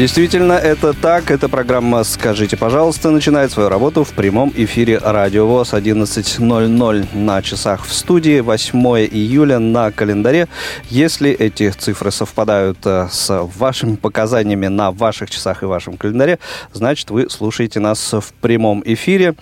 Действительно, это так. Эта программа «Скажите, пожалуйста» начинает свою работу в прямом эфире Радио ВОЗ 11.00 на часах в студии, 8 июля на календаре. Если эти цифры совпадают э, с вашими показаниями на ваших часах и вашем календаре, значит, вы слушаете нас в прямом эфире.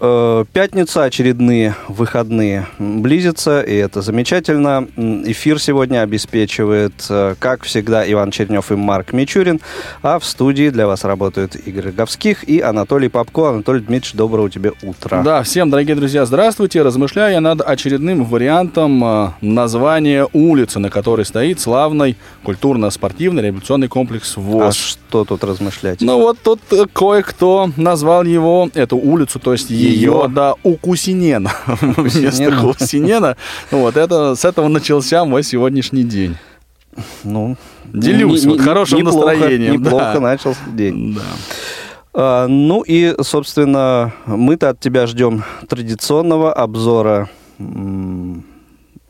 Э, пятница, очередные выходные близятся, и это замечательно. Эфир сегодня обеспечивает, э, как всегда, Иван Чернев и Марк Мичурин, а в студии для вас работают Игорь Говских и Анатолий Попко. Анатолий Дмитриевич, доброго тебе утра. Да, всем, дорогие друзья, здравствуйте. Размышляю я над очередным вариантом э, названия улицы, на которой стоит славный культурно-спортивный революционный комплекс ВОЗ. А что тут размышлять? Ну вот тут кое-кто назвал его, эту улицу, то есть ее, да, Укусинена вместо Кусинена. Вот это, с этого начался мой сегодняшний день. Ну, Делюсь не- вот не- хорошим неплохо, настроением. Неплохо да. начался день. Да. А, ну и, собственно, мы-то от тебя ждем традиционного обзора м,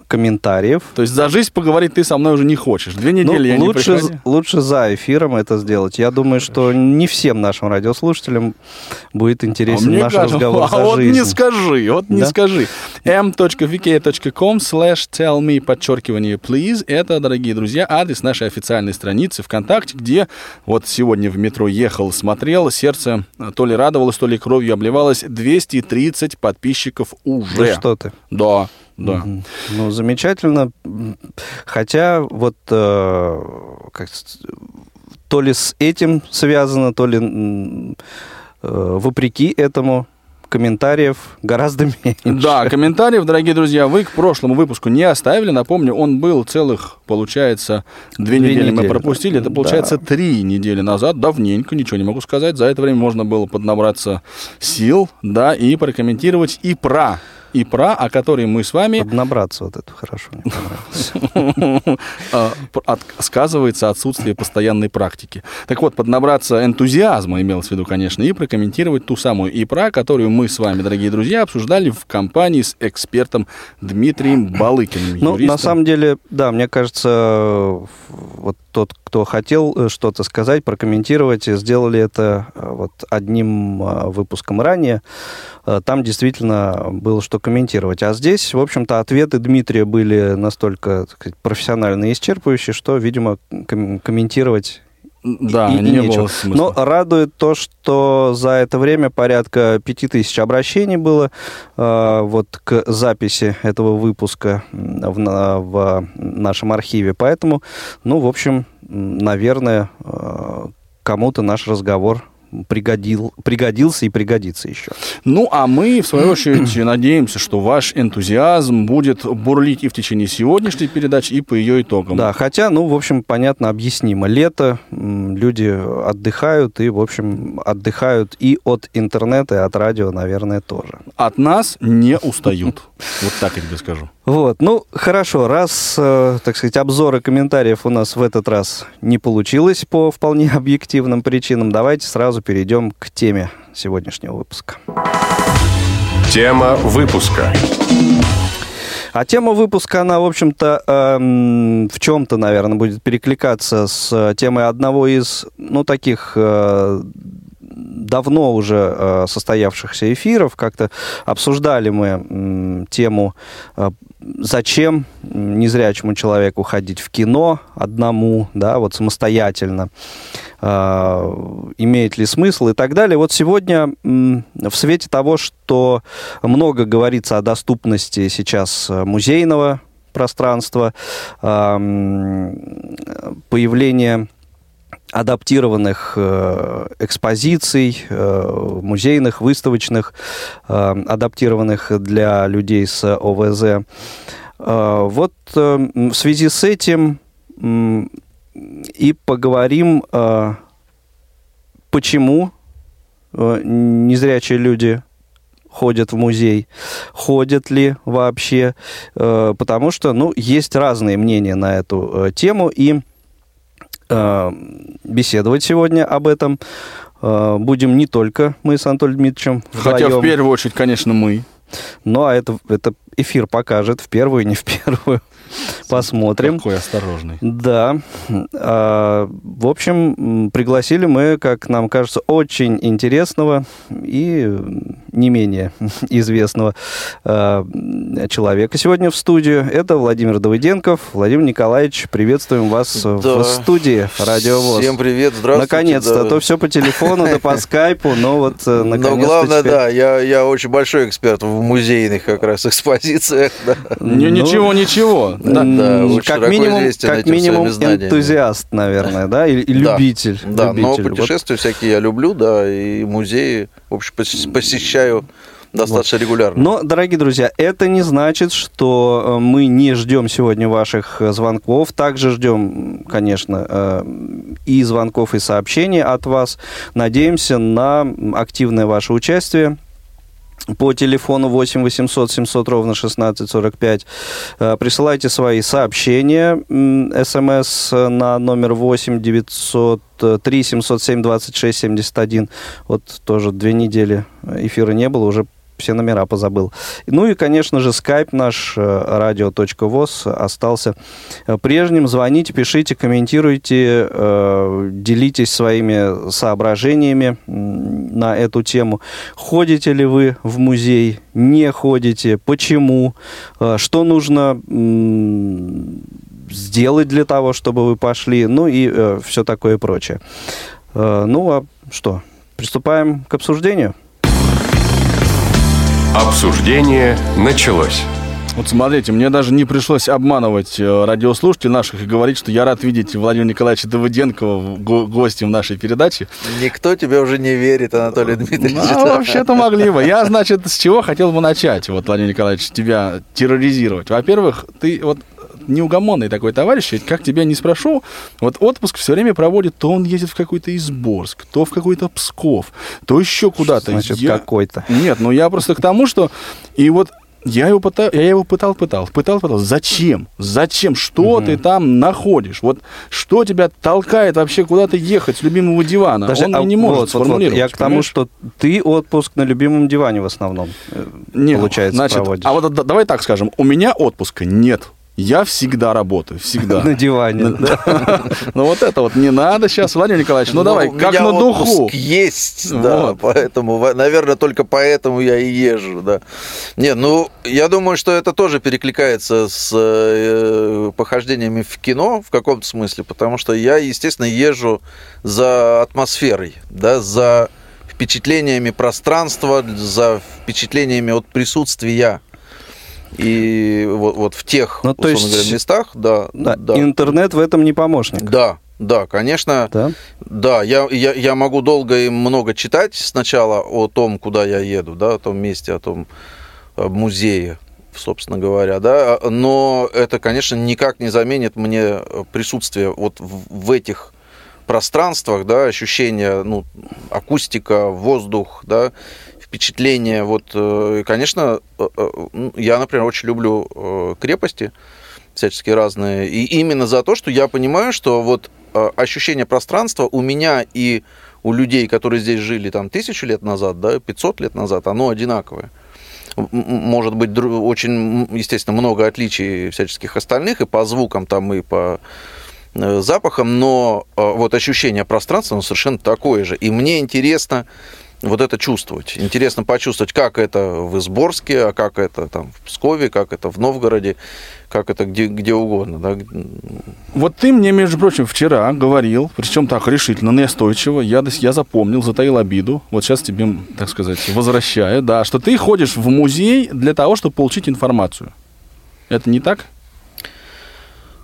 комментариев. То есть за жизнь поговорить ты со мной уже не хочешь. Две Ну, недели я не лучше, приходил. лучше за эфиром это сделать. Я думаю, что не всем нашим радиослушателям будет интересен мне наш кажется, разговор а за вот жизнь. не скажи, вот не Да? скажи. m.vk.com slash tell me, подчеркивание, please. Это, дорогие друзья, адрес нашей официальной страницы ВКонтакте, где вот сегодня в метро ехал, смотрел, сердце то ли радовалось, то ли кровью обливалось. 230 подписчиков уже. Да что ты. Да, да. Ну, замечательно. Хотя вот э, как то ли с этим связано, то ли э, вопреки этому комментариев гораздо меньше. Да, комментариев, дорогие друзья, вы к прошлому выпуску не оставили. Напомню, он был целых, получается, две, Две недели, мы недели, пропустили. Это, да. получается, три недели назад. Давненько, ничего не могу сказать. За это время можно было поднабраться сил, да, и прокомментировать и про, и про, о которой мы с вами Поднабраться вот это хорошо. мне от- сказывается отсутствие постоянной практики. Так вот, поднабраться энтузиазма, имелось в виду, конечно, и прокомментировать ту самую ИПРА, которую мы с вами, дорогие друзья, обсуждали в компании с экспертом Дмитрием Балыкиным. Ну, на самом деле, да, мне кажется, вот тот, кто хотел э, что-то сказать, прокомментировать, сделали это э, вот одним э, выпуском ранее. Там действительно было что комментировать. А здесь, в общем-то, ответы Дмитрия были настолько сказать, профессионально и исчерпывающие, что, видимо, ком- комментировать Да, и- и не нечего. было смысла. Но радует то, что за это время порядка 5000 обращений было э, вот к записи этого выпуска в, в нашем архиве. Поэтому, ну, в общем, наверное, э, кому-то наш разговор пригодил, пригодился и пригодится еще. Ну, а мы, в свою очередь, надеемся, что ваш энтузиазм будет бурлить и в течение сегодняшней передачи, и по ее итогам. Да, хотя, ну, в общем, понятно, объяснимо. Лето, люди отдыхают и, в общем, отдыхают и от интернета, и от радио, наверное, тоже. От нас не устают. Вот так я тебе скажу. Вот, ну, хорошо, раз, э, так сказать, обзоры комментариев у нас в этот раз не получилось по вполне объективным причинам, давайте сразу перейдем к теме сегодняшнего выпуска. Тема выпуска. А тема выпуска, она, в общем-то, эм, в чем-то, наверное, будет перекликаться с темой одного из, ну, таких э, давно уже э, состоявшихся эфиров. Как-то обсуждали мы тему, э, зачем незрячему человеку ходить в кино одному, да, вот самостоятельно, э, имеет ли смысл и так далее. Вот сегодня в свете того, что много говорится о доступности сейчас музейного пространства, появление адаптированных э, экспозиций, э, музейных, выставочных, э, адаптированных для людей с ОВЗ. Вот в связи с этим и поговорим почему э, незрячие люди ходят в музей, ходят ли вообще, потому что, ну, есть разные мнения на эту тему, и э, беседовать сегодня об этом э, будем не только мы с Анатолием Дмитриевичем Хотя вдвоем. в первую очередь, конечно, мы. Ну, а это, это эфир покажет, в первую, не в первую. Посмотрим. Какой осторожный. Да. А, в общем, пригласили мы, как нам кажется, очень интересного и не менее известного а, человека сегодня в студию. Это Владимир Давыденков. Владимир Николаевич, приветствуем вас Да. в студии Радио ВОЗ. Всем привет, здравствуйте. Наконец-то, а да. то все по телефону, да по скайпу, но вот э, Но наконец-то главное, теперь- да, я, я очень большой эксперт в музейных как раз экспозициях. Да. Не- Ну, Ничего, ничего. Да. Да, как минимум, как минимум энтузиаст, наверное, да, и, и Да. любитель. Да, но любитель. Вот путешествия всякие я люблю, да, и музеи, в общем, пос- посещаю достаточно регулярно. Но, дорогие друзья, это не значит, что э, мы не ждем сегодня ваших э, звонков. Также ждем, конечно, э, и звонков, и сообщений от вас. Надеемся на активное ваше участие. По телефону 8 800 700 ровно 1645 э, присылайте свои сообщения, смс на номер 8 903 707 26 71. Вот тоже две недели эфира не было, уже все номера позабыл. Ну и, конечно же, скайп наш э, радио.воз остался э, прежним. Звоните, пишите, комментируйте, э, делитесь своими соображениями на эту тему. Ходите ли вы в музей, не ходите, почему, Э, что нужно сделать для того, чтобы вы пошли, ну и все такое прочее. Э, Ну а что, приступаем к обсуждению? Обсуждение началось. Вот смотрите, мне даже не пришлось обманывать э, радиослушателей наших и говорить, что я рад видеть Владимира Николаевича Давыденкова го- гостем нашей передачи. Никто тебе уже не верит, Анатолий Дмитриевич. Ну, вообще-то могли бы. Я, значит, с чего хотел бы начать, вот, Владимир Николаевич, тебя терроризировать. Во-первых, ты вот неугомонный такой товарищ, ведь как тебя не спрошу, вот отпуск все время проводит, то он едет в какой-то Изборск, то в какой-то Псков, то еще куда-то. Значит, Я- какой-то. Нет, ну я просто к тому, что... И вот я его, пытал, я его пытал, пытал, пытал, пытал. Зачем? Зачем? Что ты там находишь? Вот что тебя толкает вообще куда-то ехать с любимого дивана? Даже, Он а, не может вот, вот, вот, сформулировать. Я к тому, понимаешь? что ты отпуск на любимом диване в основном, э, Не, получается, значит, проводишь. А вот да- давай так скажем, у меня отпуска нет. Я всегда работаю, всегда. на диване. Ну вот это вот не надо сейчас, Владимир Николаевич, ну давай, как на духу. есть, да, поэтому, наверное, только поэтому я и езжу, да. Не, ну, я думаю, что это тоже перекликается с э, похождениями в кино в каком-то смысле, потому что я, естественно, езжу за атмосферой, да, за впечатлениями пространства, за впечатлениями от присутствия. И вот, вот в тех, Ну, то есть- говоря, местах, да, Да, да, Интернет в этом не помощник. да, да, конечно, Да? да, я, я, я могу долго и много читать сначала о том, куда я еду, да, о том месте, о том э, музее, собственно говоря, да, но это, конечно, никак не заменит мне присутствие вот в, в этих пространствах, да, ощущение, ну, акустика, воздух, да, впечатление, вот, э, конечно, э, э, я, например, очень люблю крепости, всячески разные. И именно за то, что я понимаю, что вот ощущение пространства у меня и у людей, которые здесь жили там тысячу лет назад, да, 500 лет назад, оно одинаковое. Может быть, очень, естественно, много отличий всяческих остальных и по звукам там, и по запахам, но вот ощущение пространства, оно совершенно такое же. И мне интересно вот это чувствовать. Интересно почувствовать, как это в Изборске, а как это там в Пскове, как это в Новгороде, как это где, где угодно. Да? Вот ты мне, между прочим, вчера говорил, причем так решительно, настойчиво, я, я запомнил, затаил обиду, вот сейчас тебе, так сказать, возвращаю, да, что ты ходишь в музей для того, чтобы получить информацию. Это не так?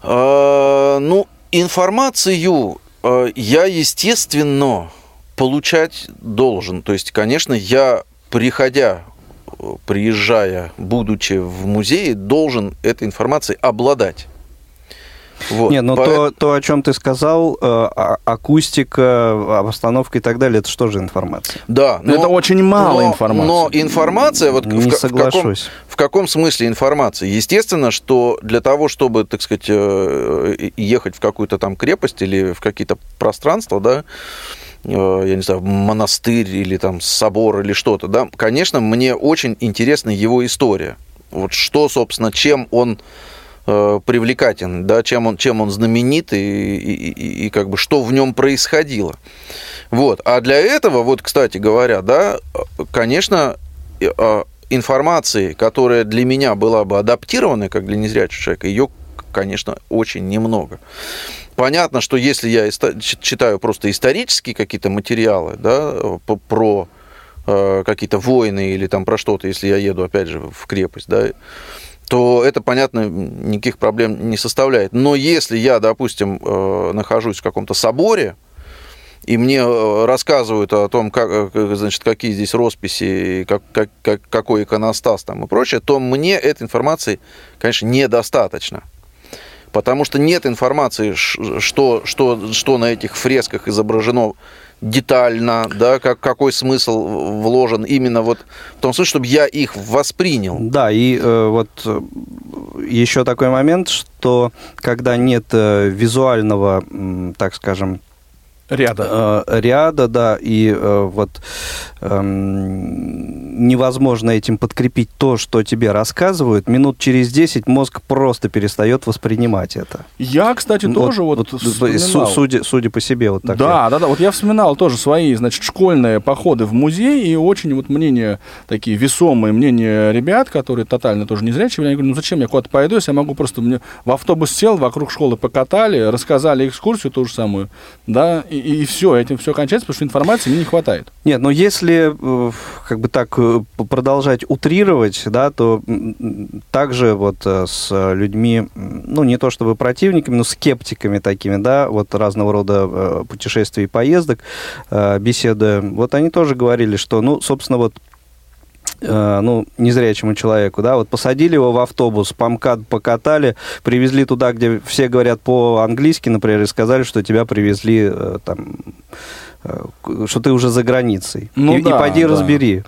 А, ну, информацию э, я, естественно, получать должен. То есть, конечно, я, приходя, приезжая, будучи в музее, должен этой информацией обладать. Вот. Нет, ну По- то, то, о чем ты сказал, э, а- акустика, обстановка и так далее, это что же информация? Да, Но это очень мало но- информации. Но информация, вот Не в, ка- в каком, соглашусь. в каком смысле информация? Естественно, что для того, чтобы, так сказать, э, ехать в какую-то там крепость или в какие-то пространства, да, я не знаю, монастырь или там собор или что-то, да, конечно, мне очень интересна его история. Вот что, собственно, чем он э, привлекателен, да, чем он, чем он знаменит и, и- и- и как бы что в нем происходило. Вот. А для этого, вот, кстати говоря, да, конечно, э, э, информации, которая для меня была бы адаптирована, как для незрячего человека, ее, конечно, очень немного. Понятно, что если я читаю просто исторические какие-то материалы, да, про э, какие-то войны или там про что-то, если я еду, опять же, в крепость, да, то это, понятно, никаких проблем не составляет. Но если я, допустим, э, нахожусь в каком-то соборе, и мне э, рассказывают о том, как, значит, какие здесь росписи, как, как- какой иконостас там и прочее, то мне этой информации, конечно, недостаточно. Потому что нет информации, что, что, что на этих фресках изображено детально, да, как, какой смысл вложен именно вот в том смысле, чтобы я их воспринял. Да, и э, вот э, еще такой момент, что когда нет э, визуального, м, так скажем, Ряда. э, ряда, да, и э, вот эм, невозможно этим подкрепить то, что тебе рассказывают, минут через 10 мозг просто перестает воспринимать это. Я, кстати, Ну, тоже вот, су- вспоминал. судя, судя по себе, вот так. да, да, да. Вот я вспоминал тоже свои, значит, школьные походы в музей, и очень вот мнения такие весомые мнения ребят, которые тотально тоже незрячие, они говорят, ну зачем я куда-то пойду, если я могу просто мне в автобус сел, вокруг школы покатали, рассказали экскурсию ту же самую, да, и, и все, этим все кончается, потому что информации мне не хватает. Нет, но если э, как бы так э, продолжать утрировать, да, то также вот э, с людьми, ну не то чтобы противниками, но скептиками такими, да, вот разного рода путешествий и поездок, беседуя, вот они тоже говорили, что, ну, собственно, вот э, ну, незрячему человеку, да, вот посадили его в автобус, по МКАД покатали, привезли туда, где все говорят по-английски, например, и сказали, что тебя привезли э, там, что ты уже за границей. Ну и, и да, пойди да. разбери.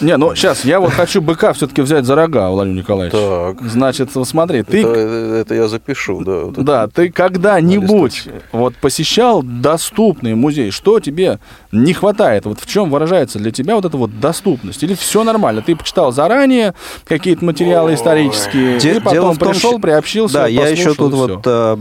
Не, ну сейчас я вот хочу быка все-таки взять за рога, Владимир Николаевич. Так. Значит, смотри, ты Это, это я запишу, да. вот это. Да, ты когда-нибудь вот посещал доступный музей, что тебе не хватает? Вот в чем выражается для тебя вот эта вот доступность? Или все нормально? Ты почитал заранее какие-то материалы исторические, Де- и потом том, пришел, приобщился, Да, я еще тут и вот э,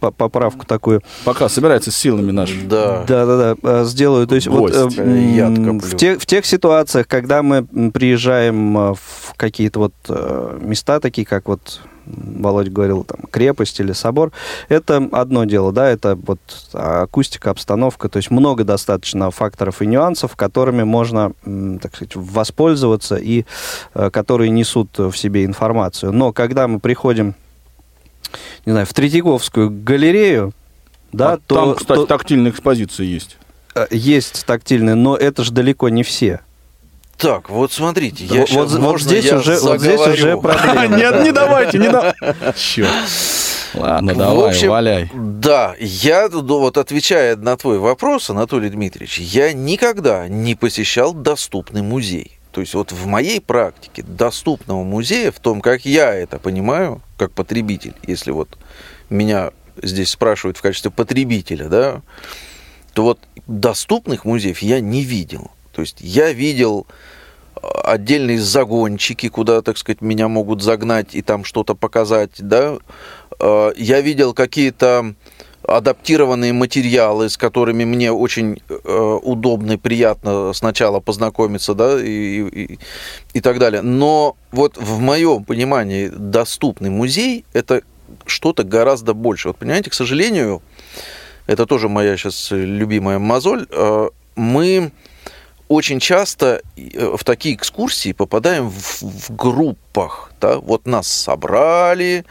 поправку такую Пока собирается с силами нашими. Да. Да, да, да, э, сделаю. То есть вот Гость. э, м, Яд в, тех, в тех ситуациях, когда мы приезжаем э, в какие-то вот э, места такие, как вот м, Володя говорил, там, крепость или собор, это одно дело, да, это вот акустика, обстановка, то есть много достаточно факторов и нюансов, которыми можно, так сказать, воспользоваться и э, которые несут в себе информацию. Но когда мы приходим, не знаю, в Третьяковскую галерею, да, А то, Там, кстати, то- тактильная экспозиция есть. Э, Есть тактильные, но это же далеко не все. Так, вот смотрите, я Вот- щас- вот, можно здесь я уже, вот здесь уже заговорю? проблема. Нет, не давайте, не давайте. Черт. Ладно, В давай, общем, валяй. Да, я тут вот отвечая на твой вопрос, Анатолий Дмитриевич, я никогда не посещал доступный музей. То есть вот в моей практике доступного музея, в том, как я это понимаю, как потребитель, если вот меня здесь спрашивают в качестве потребителя, да, то вот доступных музеев я не видел. То есть я видел э, отдельные загончики, куда, так сказать, меня могут загнать и там что-то показать, да. Э, Я видел какие-то адаптированные материалы, с которыми мне очень э, удобно и приятно сначала познакомиться, да, и, и, и так далее. Но вот в моем понимании доступный музей – это что-то гораздо больше. Вот понимаете, к сожалению, это тоже моя сейчас любимая мозоль, э, мы очень часто э, в такие экскурсии попадаем в, в группах. Да? Вот нас собрали,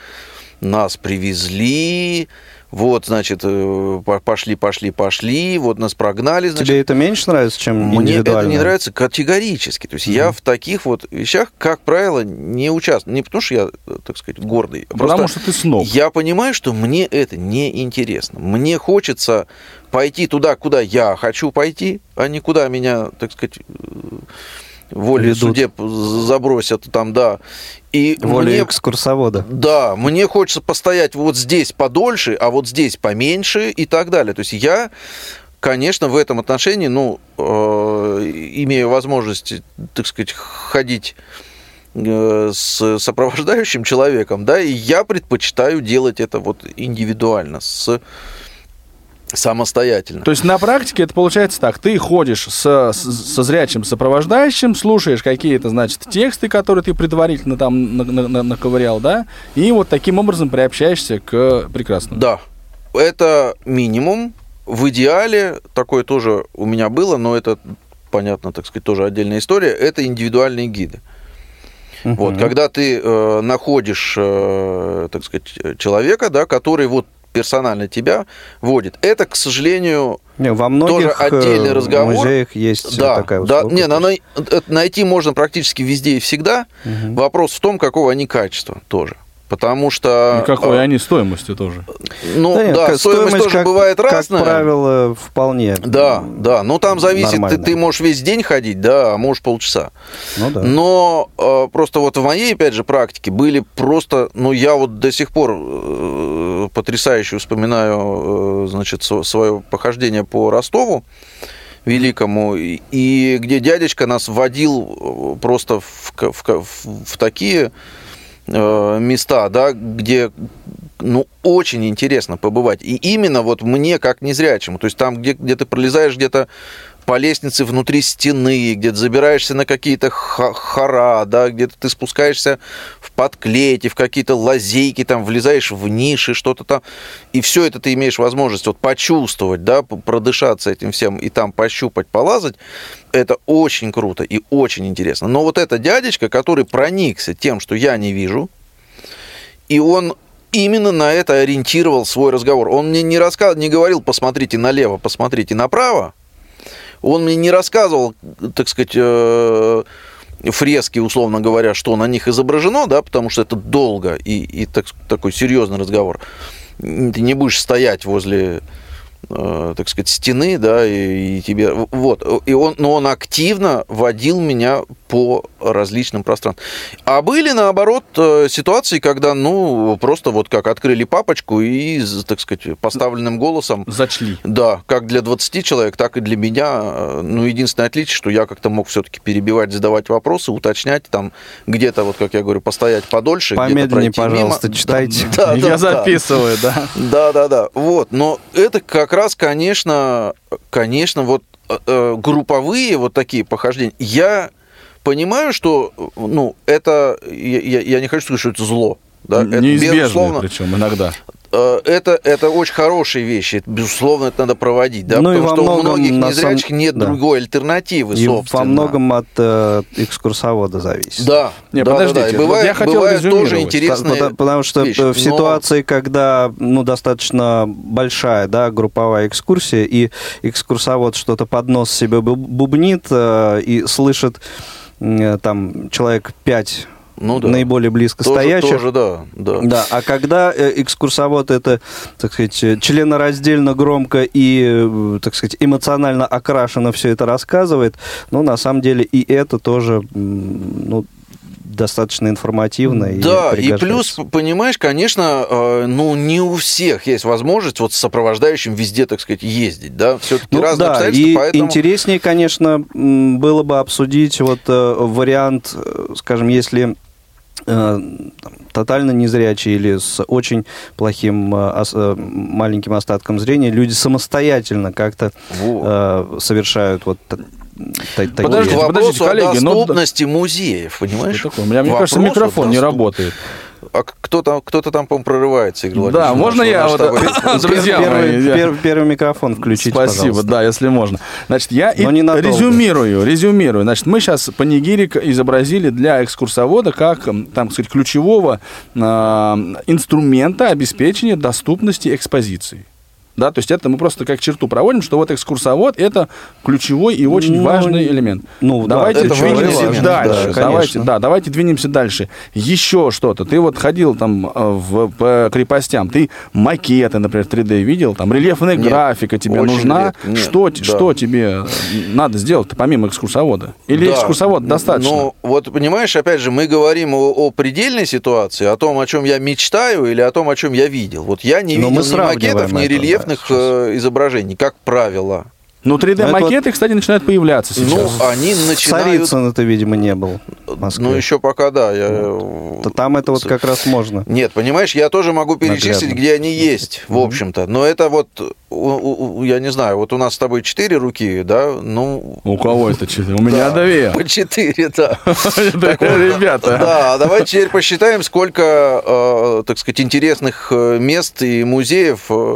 нас привезли, Вот, значит, э, по- пошли, пошли, пошли, вот нас прогнали, значит, Тебе это меньше нравится, чем мне это не нравится категорически. То есть я в таких вот вещах, как правило, не участвую. Не потому что я, э, так сказать, гордый. а Потому просто что ты сноб. Я понимаю, что мне это не интересно. Мне хочется пойти туда, куда я хочу пойти, а не куда меня, так сказать, волей Ведут. судеб забросят там, да. И Воля мне экскурсовода. да, мне хочется постоять вот здесь подольше, а вот здесь поменьше и так далее. То есть я, конечно, в этом отношении, ну, э, имею возможность, так сказать, ходить э, с сопровождающим человеком, да, и я предпочитаю делать это вот индивидуально, с самостоятельно. То есть на практике это получается так. Ты ходишь со, со зрячим сопровождающим, слушаешь какие-то, значит, тексты, которые ты предварительно там на- на- на- наковырял, да, и вот таким образом приобщаешься к прекрасному. Да, это минимум. В идеале такое тоже у меня было, но это, понятно, так сказать, тоже отдельная история. Это индивидуальные гиды. Вот, когда ты э, находишь, э, так сказать, человека, да, который вот персонально тебя водит, это, к сожалению, Не, во многих тоже отдельный э, разговор. музеях есть да, такая да, услуга. не, на- найти можно практически везде и всегда. Вопрос в том, какого они качества тоже. Потому что... И какой э, они стоимостью тоже. Ну, Да нет, да, к- стоимость, тоже как, бывает разная. Как правило, вполне. Да, да, ну там зависит, ты, нормально. ты можешь весь день ходить, да, а можешь полчаса. Ну да. Но э, просто вот в моей, опять же, практике были просто, ну я вот до сих пор э, потрясающе вспоминаю, э, значит, свое похождение по Ростову великому, и, и где дядечка нас водил э, просто в, в, в- в такие места, да, где ну, очень интересно побывать. И именно вот мне, как незрячему, то есть там, где, где ты пролезаешь где-то по лестнице внутри стены, где-то забираешься на какие-то хора, да, где-то ты спускаешься в подклете, в какие-то лазейки, там, влезаешь в ниши, что-то там, и все это ты имеешь возможность вот почувствовать, да, продышаться этим всем, и там пощупать, полазать, это очень круто и очень интересно. Но вот это дядечка, который проникся тем, что я не вижу, и он именно на это ориентировал свой разговор. Он мне не рассказывал, не говорил, посмотрите налево, посмотрите направо. Он мне не рассказывал, так сказать, э, фрески, условно говоря, что на них изображено, да, потому что это долго и, и так, такой серьезный разговор. Ты не будешь стоять возле, э, так сказать, стены, да, и, и тебе... Вот. И он, но он активно водил меня по различным пространствам. А были, наоборот, э, ситуации, когда, ну, просто вот как открыли папочку и, так сказать, поставленным голосом Зачли. да, как для 20 человек, так и для меня. Ну, единственное отличие, что я как-то мог все-таки перебивать, задавать вопросы, уточнять, там где-то, вот как я говорю, постоять подольше, где-то Помедленнее, мимо. пожалуйста, Да, читайте. Да, да, Я да. записываю, да. Да, да, да. Вот. Но это как раз, конечно, конечно, вот э, э, групповые вот такие похождения. Я понимаю, что, ну, это, я, я- не хочу сказать, что это зло. Да, это, безусловно, причем иногда. Э, это, это очень хорошие вещи. Это, безусловно, это надо проводить. Да? Ну и Потому во что у многом, многих на незрячих самом- нет да. другой альтернативы, И собственно. во многом от э, экскурсовода зависит. Да, Не, да, подождите, да, да. И бывает- я хотел бывают тоже интересные Потому, потому что вещи. э, в Но- ситуации, когда ну, достаточно большая да, групповая экскурсия, и экскурсовод что-то под нос себе бу- бубнит э, и слышит э, там человек 5 Ну да. наиболее близко Тоже- стоящих. тоже, да, да. Да, а когда э, экскурсовод это, так сказать, э, членораздельно, громко и, э, так сказать, эмоционально окрашенно все это рассказывает, ну, на самом деле и это тоже, ну, достаточно информативно. Да, и пригождается. плюс, понимаешь, конечно, э, ну, не у всех есть возможность вот с сопровождающим везде, так сказать, ездить, да, все-таки Ну, разные да, обстоятельства, и поэтому... интереснее, конечно, было бы обсудить вот э, вариант, э, скажем, если тотально незрячие или с очень плохим маленьким остатком зрения люди самостоятельно как-то Вот. совершают вот та- та- такие... К Подождите, вопросу подождите, коллеги, о но- доступности музеев, понимаешь? Что такое? У меня, мне Вопрос кажется, микрофон не работает. а кто-то, кто-то там, по-моему, прорывается, Игорь Да, можно я вот, друзья мои, Первый, я- пер- первый микрофон включите, Спасибо, пожалуйста. да, если можно. Значит, я и Но резюмирую, резюмирую. Значит, мы сейчас панигирик изобразили для экскурсовода как, там, сказать, ключевого а, инструмента обеспечения доступности экспозиции. Да, то есть это мы просто как черту проводим, что вот экскурсовод это ключевой и очень Ну, важный элемент. ну, да, давайте это двинемся элемент, дальше. да, давайте, да, давайте двинемся дальше. Еще что-то. Ты вот ходил там э, в, по крепостям, ты макеты, например, 3D видел, там рельефная Нет, графика тебе нужна. нет, что, да. что тебе надо сделать помимо экскурсовода? Или Да. экскурсовода достаточно? Ну, вот понимаешь, опять же, мы говорим о, о предельной ситуации, о том, о чем я мечтаю или о том, о чем я видел. Вот я не Но мы видел ни макетов, ни это, рельефных сейчас. э, изображений, как правило. Ну, 3D-макеты, Это кстати, начинают появляться сейчас. Ну, они начинают... Царицын это, видимо, не был в Москве. Ну, еще пока, да. Я... То там это вот как раз можно. Нет, понимаешь, я тоже могу перечислить, Наглядно. где они есть, в общем-то. Но это вот, я не знаю, вот у нас с тобой четыре руки, да, ну... У кого это четыре? У меня да, две. По четыре, да. Ребята. Да, давайте теперь посчитаем, сколько, э, так сказать, интересных э, мест и музеев, э,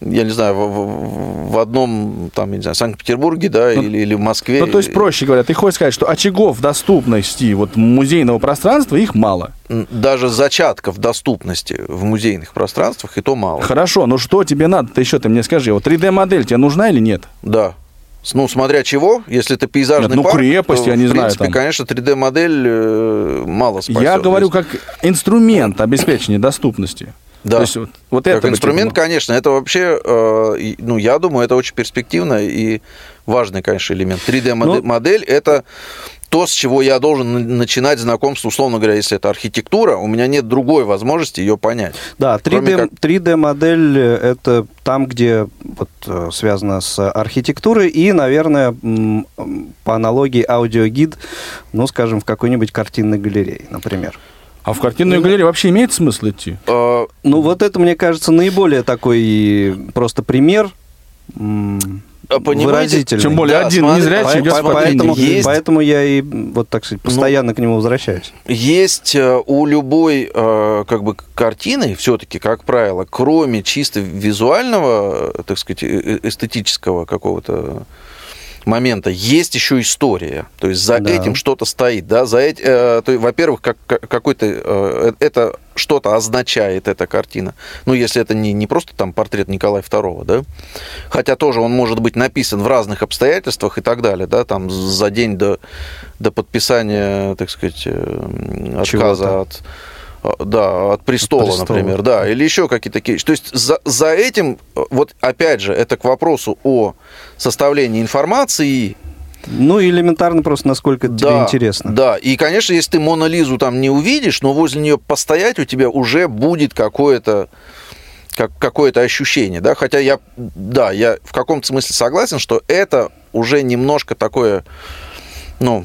я не знаю, в, в- в одном, там, я не знаю, Санкт-Петербурге, да, или, или в Москве. Ну, то есть, проще говоря, ты хочешь сказать, что очагов доступности вот музейного пространства их мало. Даже зачатков доступности в музейных пространствах, и то мало. Хорошо, но что тебе надо-то еще, ты мне скажи, вот 3D-модель тебе нужна или нет? Да. Ну, смотря чего, если это пейзажный Нет, ну, парк, крепость, то, я не в знаю, принципе, там. конечно, 3D-модель э, мало спасет. Я говорю как инструмент обеспечения доступности. Да. То есть вот, вот как это инструмент, конечно, это вообще, э, ну, я думаю, это очень перспективно и важный, конечно, элемент. 3D-модель Ну- это то, с чего я должен на- начинать знакомство, условно говоря, если это архитектура, у меня нет другой возможности ее понять. Да, Кроме 3D, как- 3D-модель э, это там, где вот, э, связано с архитектурой и, наверное, по аналогии аудиогид, ну, скажем, в какой-нибудь картинной галерее, например. А в картинную галерею вообще имеет смысл идти? Э, Ну, вот это, мне кажется, наиболее такой просто пример А понимаете, выразительный. Тем более Да, один смотри, незрячий по- идет по- по поэтому, есть- поэтому я и, вот так сказать, постоянно к нему возвращаюсь. Есть э, у любой э, как бы картины все-таки, как правило, кроме чисто визуального, э, так сказать, эстетического какого-то момента, есть еще история. То есть за Да. этим что-то стоит, да, за эти, э, то, есть, во-первых, как, как- какой-то э, это что-то означает эта картина. Ну, если это не, не просто там портрет Николая II, да, хотя тоже он может быть написан в разных обстоятельствах и так далее, да, там за день до, до подписания, так сказать, э, отказа Чего-то. от э, да, от престола, престола. например, да, или еще какие-то такие. То есть за, за этим, э, вот опять же, это к вопросу о составлении информации. Ну, элементарно просто, насколько это тебе да, интересно. Да, и, конечно, если ты Мона Лизу там не увидишь, но возле нее постоять у тебя уже будет какое-то как, какое-то ощущение, да, хотя я, да, я в каком-то смысле согласен, что это уже немножко такое, ну,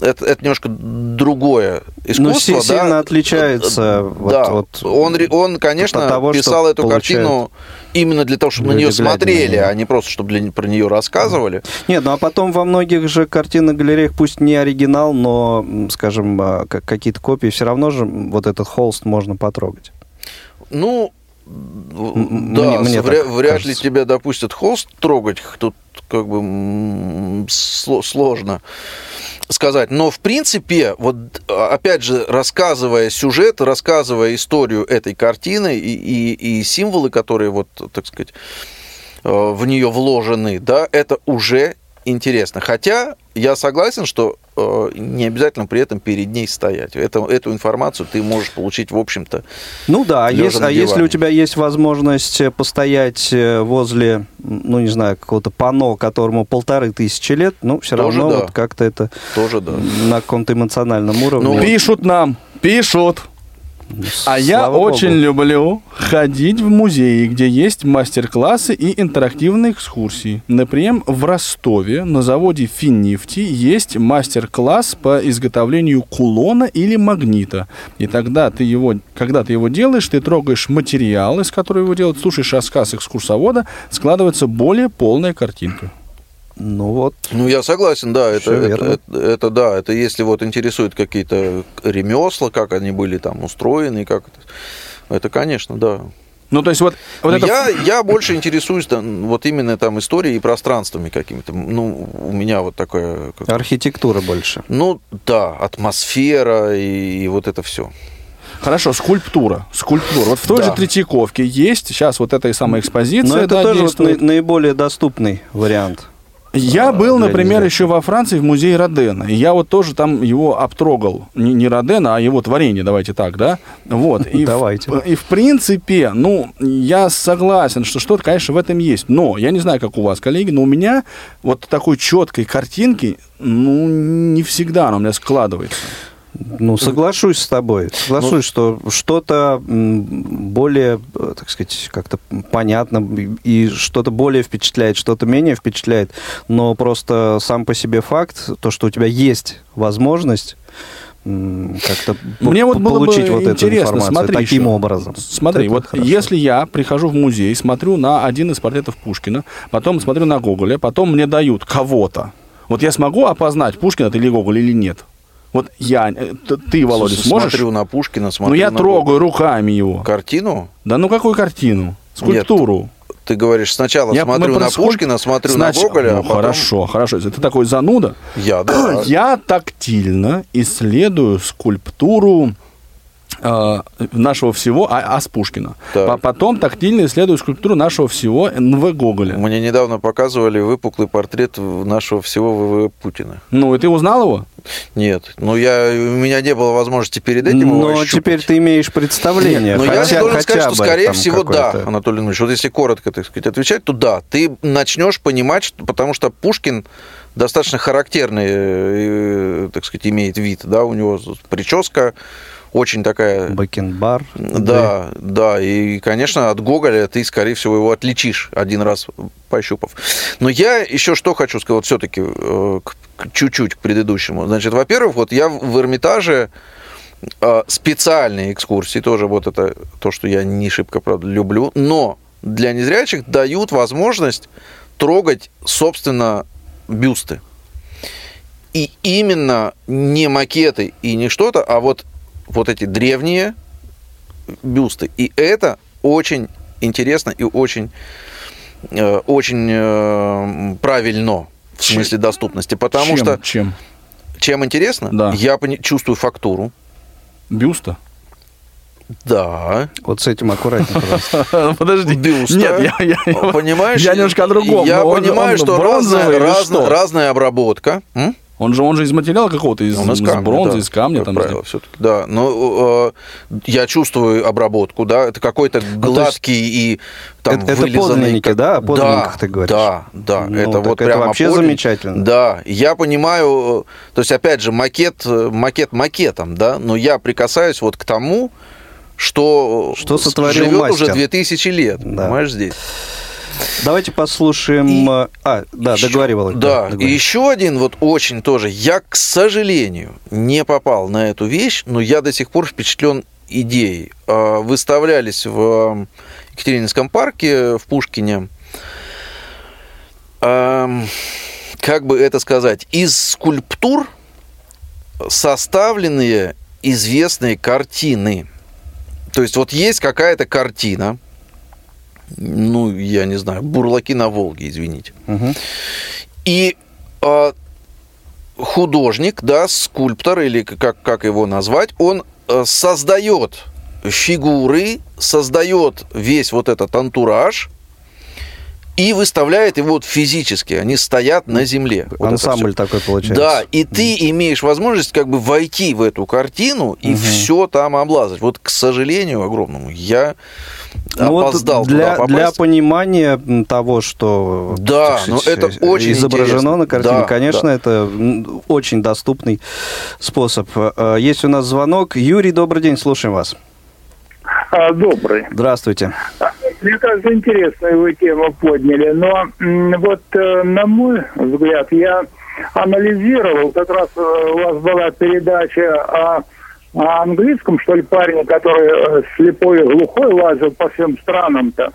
это, это немножко другое искусство, Ну, си- да. сильно отличается вот- да, вот он, он, конечно, от того, писал эту картину именно для того, чтобы на нее глядя на смотрели, неё. а не просто, чтобы для- про нее рассказывали. Нет, ну а потом во многих же картинных галереях, пусть не оригинал, но, скажем, а, как- какие-то копии, все равно же вот этот холст можно потрогать. Ну, да, мне- мне вря- вряд ли кажется. тебя допустят холст трогать, тут как бы сложно сказать. Но, в принципе, вот а, опять же, рассказывая сюжет, рассказывая историю этой картины и, и- и символы, которые, вот, так сказать, э, в нее вложены, да, это уже интересно. Хотя я согласен, что э, не обязательно при этом перед ней стоять. Это, эту информацию ты можешь получить, в общем-то, Ну да, а, если, на а если у тебя есть возможность э, постоять э, возле, ну не знаю, какого-то пано, которому полторы тысячи лет, ну все Тоже равно да. вот как-то это тоже да. на каком-то эмоциональном уровне. Ну, Пишут нам, пишут. А я Слава очень богу. люблю ходить в музеи, где есть мастер-классы и интерактивные экскурсии. Например, в Ростове на заводе Финнефти есть мастер-класс по изготовлению кулона или магнита. И тогда ты его, когда ты его делаешь, ты трогаешь материал, из которого его делают, слушаешь рассказ экскурсовода, складывается более полная картинка. Ну вот. Ну, я согласен, да, это, это, это, это да, это если вот интересуют какие-то ремесла, как они были там устроены, как это, это, конечно, да. Ну, то есть вот, вот Но это... я, я больше интересуюсь там, вот именно там историей и пространствами какими-то. Ну, у меня вот такая... как- Архитектура больше. Ну, да, атмосфера и, и вот это все. Хорошо, скульптура. Скульптура. Вот в той Да. же Третьяковке есть сейчас вот эта и самая экспозиция. Но это да, тоже вот действует. наиболее доступный вариант. Я а, был, например, еще во Франции в музее Родена. И я вот тоже там его обтрогал. Не, не Родена, а его творение, давайте так, да? Вот. И в- Давайте. и в принципе, ну, я согласен, что что-то, конечно, в этом есть. Но я не знаю, как у вас, коллеги, но у меня вот такой четкой картинки, ну, не всегда она у меня складывается. Ну, соглашусь с тобой. Соглашусь, Ну, что что-то более, э, так сказать, как-то понятно и что-то более впечатляет, что-то менее впечатляет. Но просто сам по себе факт, то, что у тебя есть возможность как-то Мне вот было бы получить вот эту интересно, информацию смотри таким еще. образом. Смотри, вот хорошо. если я прихожу в музей, смотрю на один из портретов Пушкина, потом смотрю на Гоголя, потом мне дают кого-то. Вот я смогу опознать, Пушкин это или Гоголь или нет? Вот я, э, ты, Володя, сможешь? Смотрю на Пушкина, смотрю ну я на трогаю руками его. картину. Да ну какую картину? Скульптуру. Ты говоришь, сначала Я- смотрю на скульп- Пушкина, смотрю Снач- на Гоголя, Ну, а потом хорошо, хорошо. Если ты такой зануда, я, да. я тактильно исследую скульптуру нашего всего а, Ас Пушкина. Так. По- Потом тактильно исследую скульптуру нашего всего НВ Гоголя. Мне недавно показывали выпуклый портрет нашего всего ВВ Путина. Ну, и ты узнал его? Нет, ну я, у меня не было возможности перед этим его Но ощупать. теперь ты имеешь представление. Но я хотя- должен сказать, хотя что, бы скорее всего, да. Анатолий Иванович. Вот если коротко, так сказать, отвечать, то да, ты начнешь понимать, что, потому что Пушкин достаточно характерный, э, так сказать, имеет вид, да, у него прическа очень такая... Бакенбар. Да, да, и, конечно, от Гоголя ты, скорее всего, его отличишь один раз пощупав. Но я еще что хочу сказать, вот все-таки чуть-чуть к предыдущему. Значит, во-первых, вот я в Эрмитаже э, специальные экскурсии, тоже вот это то, что я не шибко, правда, люблю, но для незрячих дают возможность трогать, собственно, бюсты. И именно не макеты и не что-то, а вот, вот эти древние бюсты. И это очень интересно и очень, э, очень э, правильно в Чем- смысле доступности. Потому чем, что Чем? чем интересно, Да. я чувствую фактуру. Бюста? Да. Вот с этим аккуратнее, пожалуйста. Подожди. Бюста. Нет, я, я, я- Понимаешь? Я немножко о другом. Я он- понимаю, он что бронзовый разная, разная, что? разная обработка. М? Он же, он же из материала какого-то, из, из из камня, бронзы, да, из камня. как Там, правило, всё-таки, да. Но э, я чувствую обработку, да, это какой-то Ну, гладкий и там это- это вылизанный... подлинники, как- да? О подлинниках ты говоришь? Да, да, Ну, это вот это прямо вообще подлинник. замечательно. Да, я понимаю, то есть, опять же, макет, макет макетом, да, но я прикасаюсь вот к тому, что, Что сотворил живет мастер. уже 2000 лет, Да. понимаешь, здесь. Давайте послушаем... И- э, А, да, Ещё- договори, Володь. Да, и договори. еще один вот очень тоже. Я, к сожалению, не попал на эту вещь, но я до сих пор впечатлен идеей. А, Выставлялись в Екатерининском парке в Пушкине. ам, Как бы это сказать? Из скульптур составленные известные картины. То есть вот есть какая-то картина, ну, я не знаю, бурлаки на Волге, извините. Мгм. И а, художник, да, скульптор, или как, как его назвать, он э, создает фигуры, создает весь вот этот антураж и выставляет его вот физически. Они стоят на земле. Вот Ансамбль такой получается. Да, и ты имеешь возможность как бы войти в эту картину и Мгм. все там облазать. Вот, к сожалению, огромному, я Ну вот опоздал для, туда для понимания того, что Да, так сказать, это очень изображено интересно. на картине, Да, конечно, да. это очень доступный способ. Э, Есть у нас звонок. Юрий, добрый день, слушаем вас. А, Добрый. Здравствуйте. Мне кажется, интересную вы тему подняли, но вот э, на мой взгляд, я анализировал, как раз э, у вас была передача о, о английском, что ли, парне, который э, слепой и глухой лазил по всем странам-то.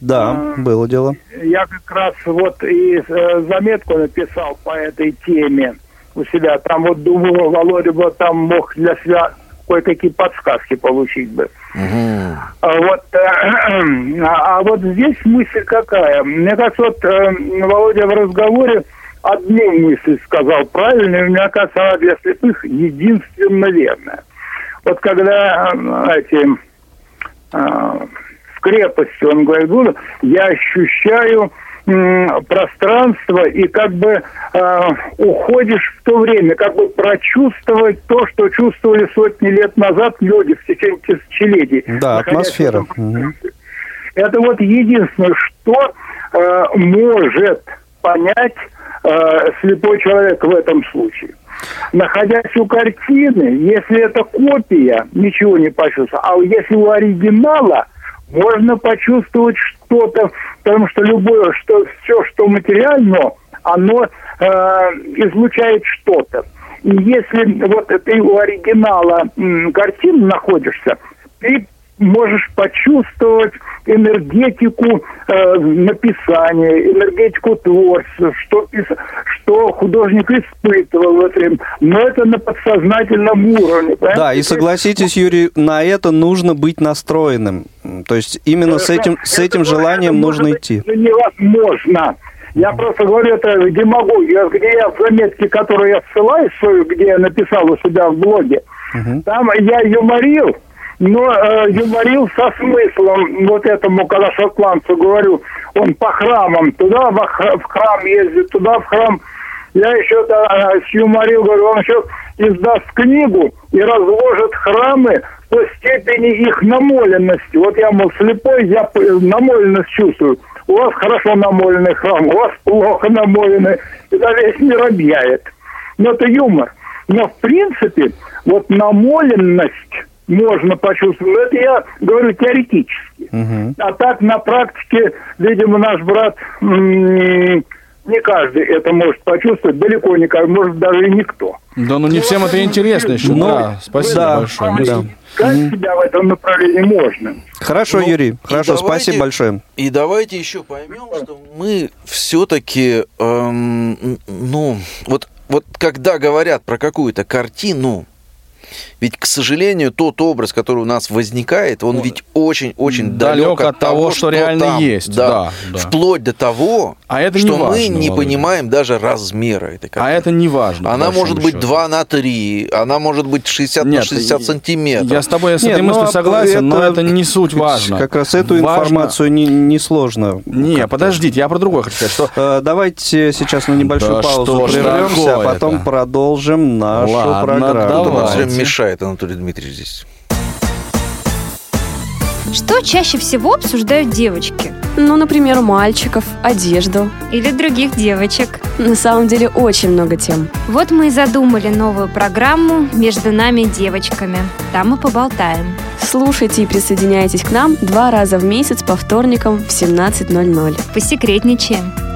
Да, было дело. Я как раз вот и заметку написал по этой теме у себя. Там вот думаю, Володя бы там мог для себя кое-какие подсказки получить бы. А вот, а, а вот здесь мысль какая? Мне кажется, вот э, Володя в разговоре одну мысль сказал правильно, мне кажется, она для слепых единственно верная. Вот когда э, эти в крепости, он говорит, я ощущаю пространство и как бы э, уходишь в то время, как бы прочувствовать то, что чувствовали сотни лет назад люди в течение тысячелетий. Да, атмосфера. Это вот единственное, что э, может понять э, слепой человек в этом случае. Находясь у картины, если это копия, ничего не почувствуешь. А если у оригинала, можно почувствовать что-то, потому что любое, что все, что материально, оно э, излучает что-то. И если вот ты у оригинала м, картины находишься, ты можешь почувствовать энергетику э, написания, энергетику творчества, что, что художник испытывал в этом. Но это на подсознательном уровне. Понимаете? Да, и согласитесь, Юрий, на это нужно быть настроенным. То есть именно с этим, с этим желанием нужно идти. Это невозможно. Я просто говорю, это демагогия, где я в заметке, которую я ссылаюсь, где я написал у себя в блоге, угу. там я юморил, но э, юморил со смыслом вот этому, когда шотландцу говорю, он по храмам, туда в храм ездит, туда в храм. Я еще да, э, юморил, говорю, он еще издаст книгу и разложит храмы по степени их намоленности. Вот я, мол, слепой, я намоленность чувствую. У вас хорошо намоленный храм, у вас плохо намоленный. И да весь мир объявит. Но это юмор. Но, в принципе, вот намоленность можно почувствовать. Это я говорю теоретически. Угу. А так на практике, видимо, наш брат не каждый это может почувствовать, далеко не каждый, может даже и никто. Да, ну не всем это интересно еще. Ну, да, спасибо да, большое. Да. Как себя в этом направлении можно. Хорошо, ну, Юрий, хорошо, давайте, спасибо большое. И давайте еще поймем, что мы все-таки, эм, ну, вот, вот когда говорят про какую-то картину, ведь, к сожалению, тот образ, который у нас возникает, он ведь очень-очень далек, далек от, того, что, что реально там. есть. Да, да. Вплоть до того, а это что важно, мы не Володя. понимаем даже размера этой картины. А это не важно. Она может быть счету. 2 на 3, она может быть 60 Нет, на 60 сантиметров. Я с тобой с этой мыслью ну, согласен, это, но это не суть важно. Как раз эту важно... информацию не, не сложно. Не, подождите, я про другое хочу сказать. Что... Э, давайте сейчас на небольшую да паузу прервемся, а потом продолжим нашу Ладно, программу. Давайте. Мешает Анатолий Дмитриевич здесь. Что чаще всего обсуждают девочки? Ну, например, у мальчиков, одежду. Или других девочек. На самом деле очень много тем. Вот мы и задумали новую программу «Между нами девочками». Там мы поболтаем. Слушайте и присоединяйтесь к нам два раза в месяц по вторникам в 17.00. Посекретничаем.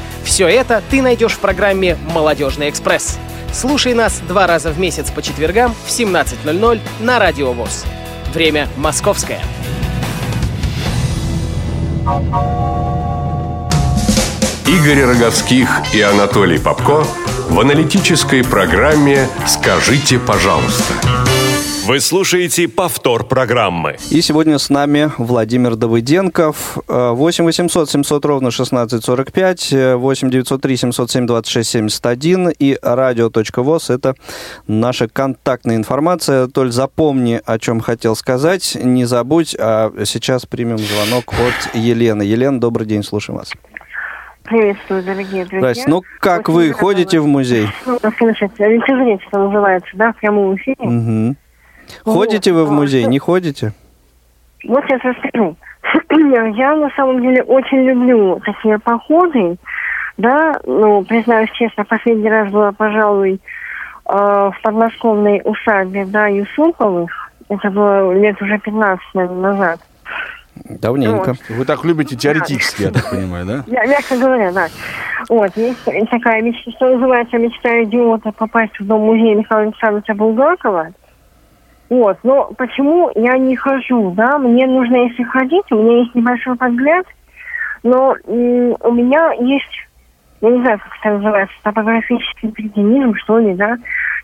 все это ты найдешь в программе «Молодежный экспресс». Слушай нас два раза в месяц по четвергам в 17.00 на Радио ВОЗ. Время московское. Игорь Роговских и Анатолий Попко в аналитической программе «Скажите, пожалуйста». Вы слушаете повтор программы. И сегодня с нами Владимир Давыденков. 8 800 700 ровно 1645, 8 903 707 26 71 и радио.воз. Это наша контактная информация. Толь, запомни, о чем хотел сказать. Не забудь. А сейчас примем звонок от Елены. Елена, добрый день, слушаем вас. Приветствую, дорогие друзья. Здрасте. Ну, как Очень вы ходите в музей? вас слышать. Лицезреть, что называется, да, в прямом эфире. Мгм. Вот. Ходите вы в музей, не ходите? Вот сейчас расскажу. Я на самом деле очень люблю такие походы, да, ну, признаюсь честно, последний раз была, пожалуй, э, в подмосковной усадьбе, да, Юсуповых. Это было лет уже 15 наверное, назад. Давненько. Вы так любите теоретически, я так понимаю, да? Я, мягко говоря, да. Вот, есть такая мечта, что называется мечта идиота попасть в дом музея Михаила Александровича Булгакова. Вот, но почему я не хожу, да? Мне нужно, если ходить, у меня есть небольшой подгляд, но м, у меня есть, я не знаю, как это называется, топографический кретинизм, что ли, да?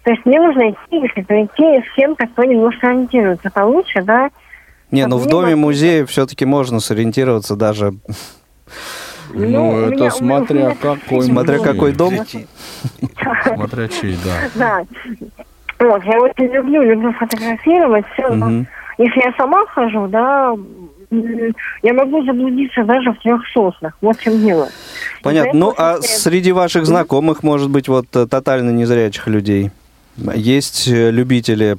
То есть мне нужно идти, если то идти с кем-то, кто немножко ориентируется получше, да? Не, ну в доме вот- музея все-таки можно сориентироваться даже, Ну, Ну, это меня- смотря меня- какой смотря какой дом. Смотря чей, да. Да. Вот, я очень люблю, люблю фотографировать. Все. Мгм. Если я сама хожу, да, я могу заблудиться даже в трех соснах. Вот в чем дело. Понятно. Ну, а среди ваших знакомых, может быть, вот э, тотально незрячих людей, есть э, любители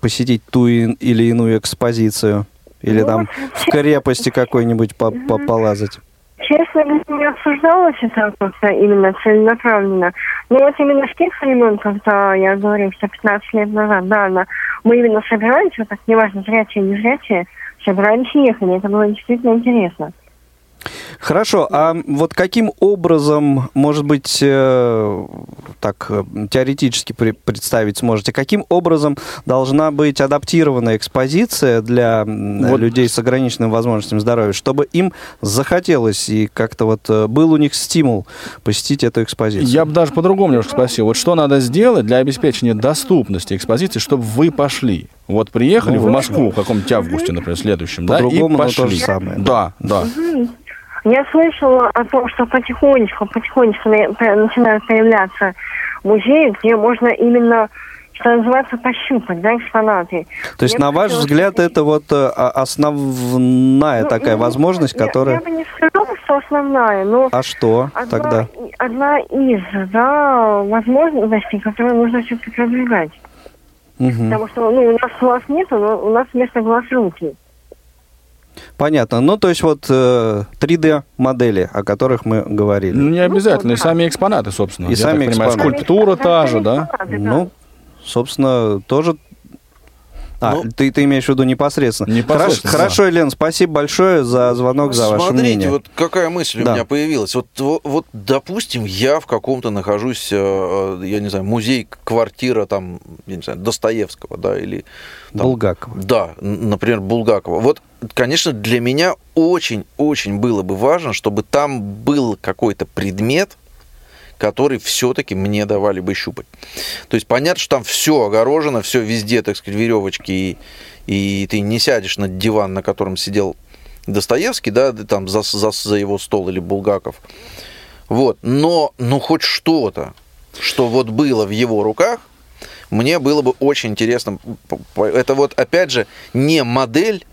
посетить ту или иную экспозицию? Или Ну, там в крепости какой-нибудь по- по- полазать? Честно говоря, не обсуждалось это как-то именно целенаправленно. Но вот именно с тех времен, когда я говорю, что 15 лет назад, да, на- мы именно собирались, вот так, неважно, зрячие, не зрячие, собирались и ехали. Это было действительно интересно. Хорошо, а вот каким образом, может быть, э, так э, теоретически при- представить сможете, каким образом должна быть адаптирована экспозиция для Вот. людей с ограниченными возможностями здоровья, чтобы им захотелось и как-то вот э, был у них стимул посетить эту экспозицию? Я бы даже по-другому немножко спросил. Вот что надо сделать для обеспечения доступности экспозиции, чтобы вы пошли? Вот приехали Ну, в. Москву в каком-нибудь августе, например, следующем, да, и пошли. то же самое. Да, да. Я слышала о том, что потихонечку, потихонечку на- по- начинают появляться музеи, где можно именно, что называется, пощупать, да, экспонаты. То есть, Мне на ваш хотелось взгляд, это вот э, основная ну, такая ну, возможность, я- которая... Я, бы не сказала, что основная, но А что одна, тогда? одна из, да, возможностей, которые нужно все-таки продвигать. Мгм. Потому что, ну, у нас глаз нету, но у нас вместо глаз руки. Понятно. Ну, то есть вот э, 3D-модели, о которых мы говорили. Ну, не обязательно, и сами экспонаты, собственно. И Я сами так понимаю, экспонаты. скульптура та же, да? Экспонаты. Ну, собственно, тоже... А, Ну, ты, ты имеешь в виду непосредственно. Непосредственно, Хорошо, хорошо, Елена, спасибо большое за звонок, за ваше Смотрите, мнение. вот какая мысль Да. у меня появилась. Вот, вот, допустим, я в каком-то нахожусь, э, э, я не знаю, музей, квартира там, я не знаю, Достоевского, да, или... там, Булгакова. Да, например, Булгакова. Вот, конечно, для меня очень-очень было бы важно, чтобы там был какой-то предмет, который все-таки мне давали бы щупать. То есть понятно, что там все огорожено, все везде, так сказать, веревочки, и, и ты не сядешь на диван, на котором сидел Достоевский, да, там за, за, за его стол или Булгаков. Вот, но, ну, хоть что-то, что вот было в его руках, мне было бы очень интересно. Это вот, опять же, не модель,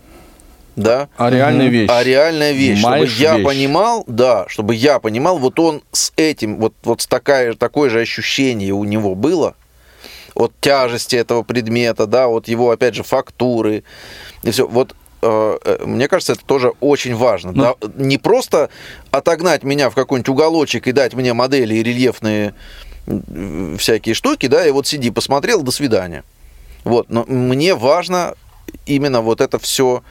да, А реальная вещь. а реальная вещь, Маешь чтобы я вещь. понимал, да, чтобы я понимал, вот он с этим, вот, вот с такая, такое же ощущение у него было, от тяжести этого предмета, да, от его, опять же, фактуры, и все. Вот э, э, мне кажется, это тоже очень важно. Ну- да. Не просто отогнать меня в какой-нибудь уголочек и дать мне модели и рельефные всякие штуки, да, и вот сиди, посмотрел, до свидания. Вот, но мне важно именно вот это все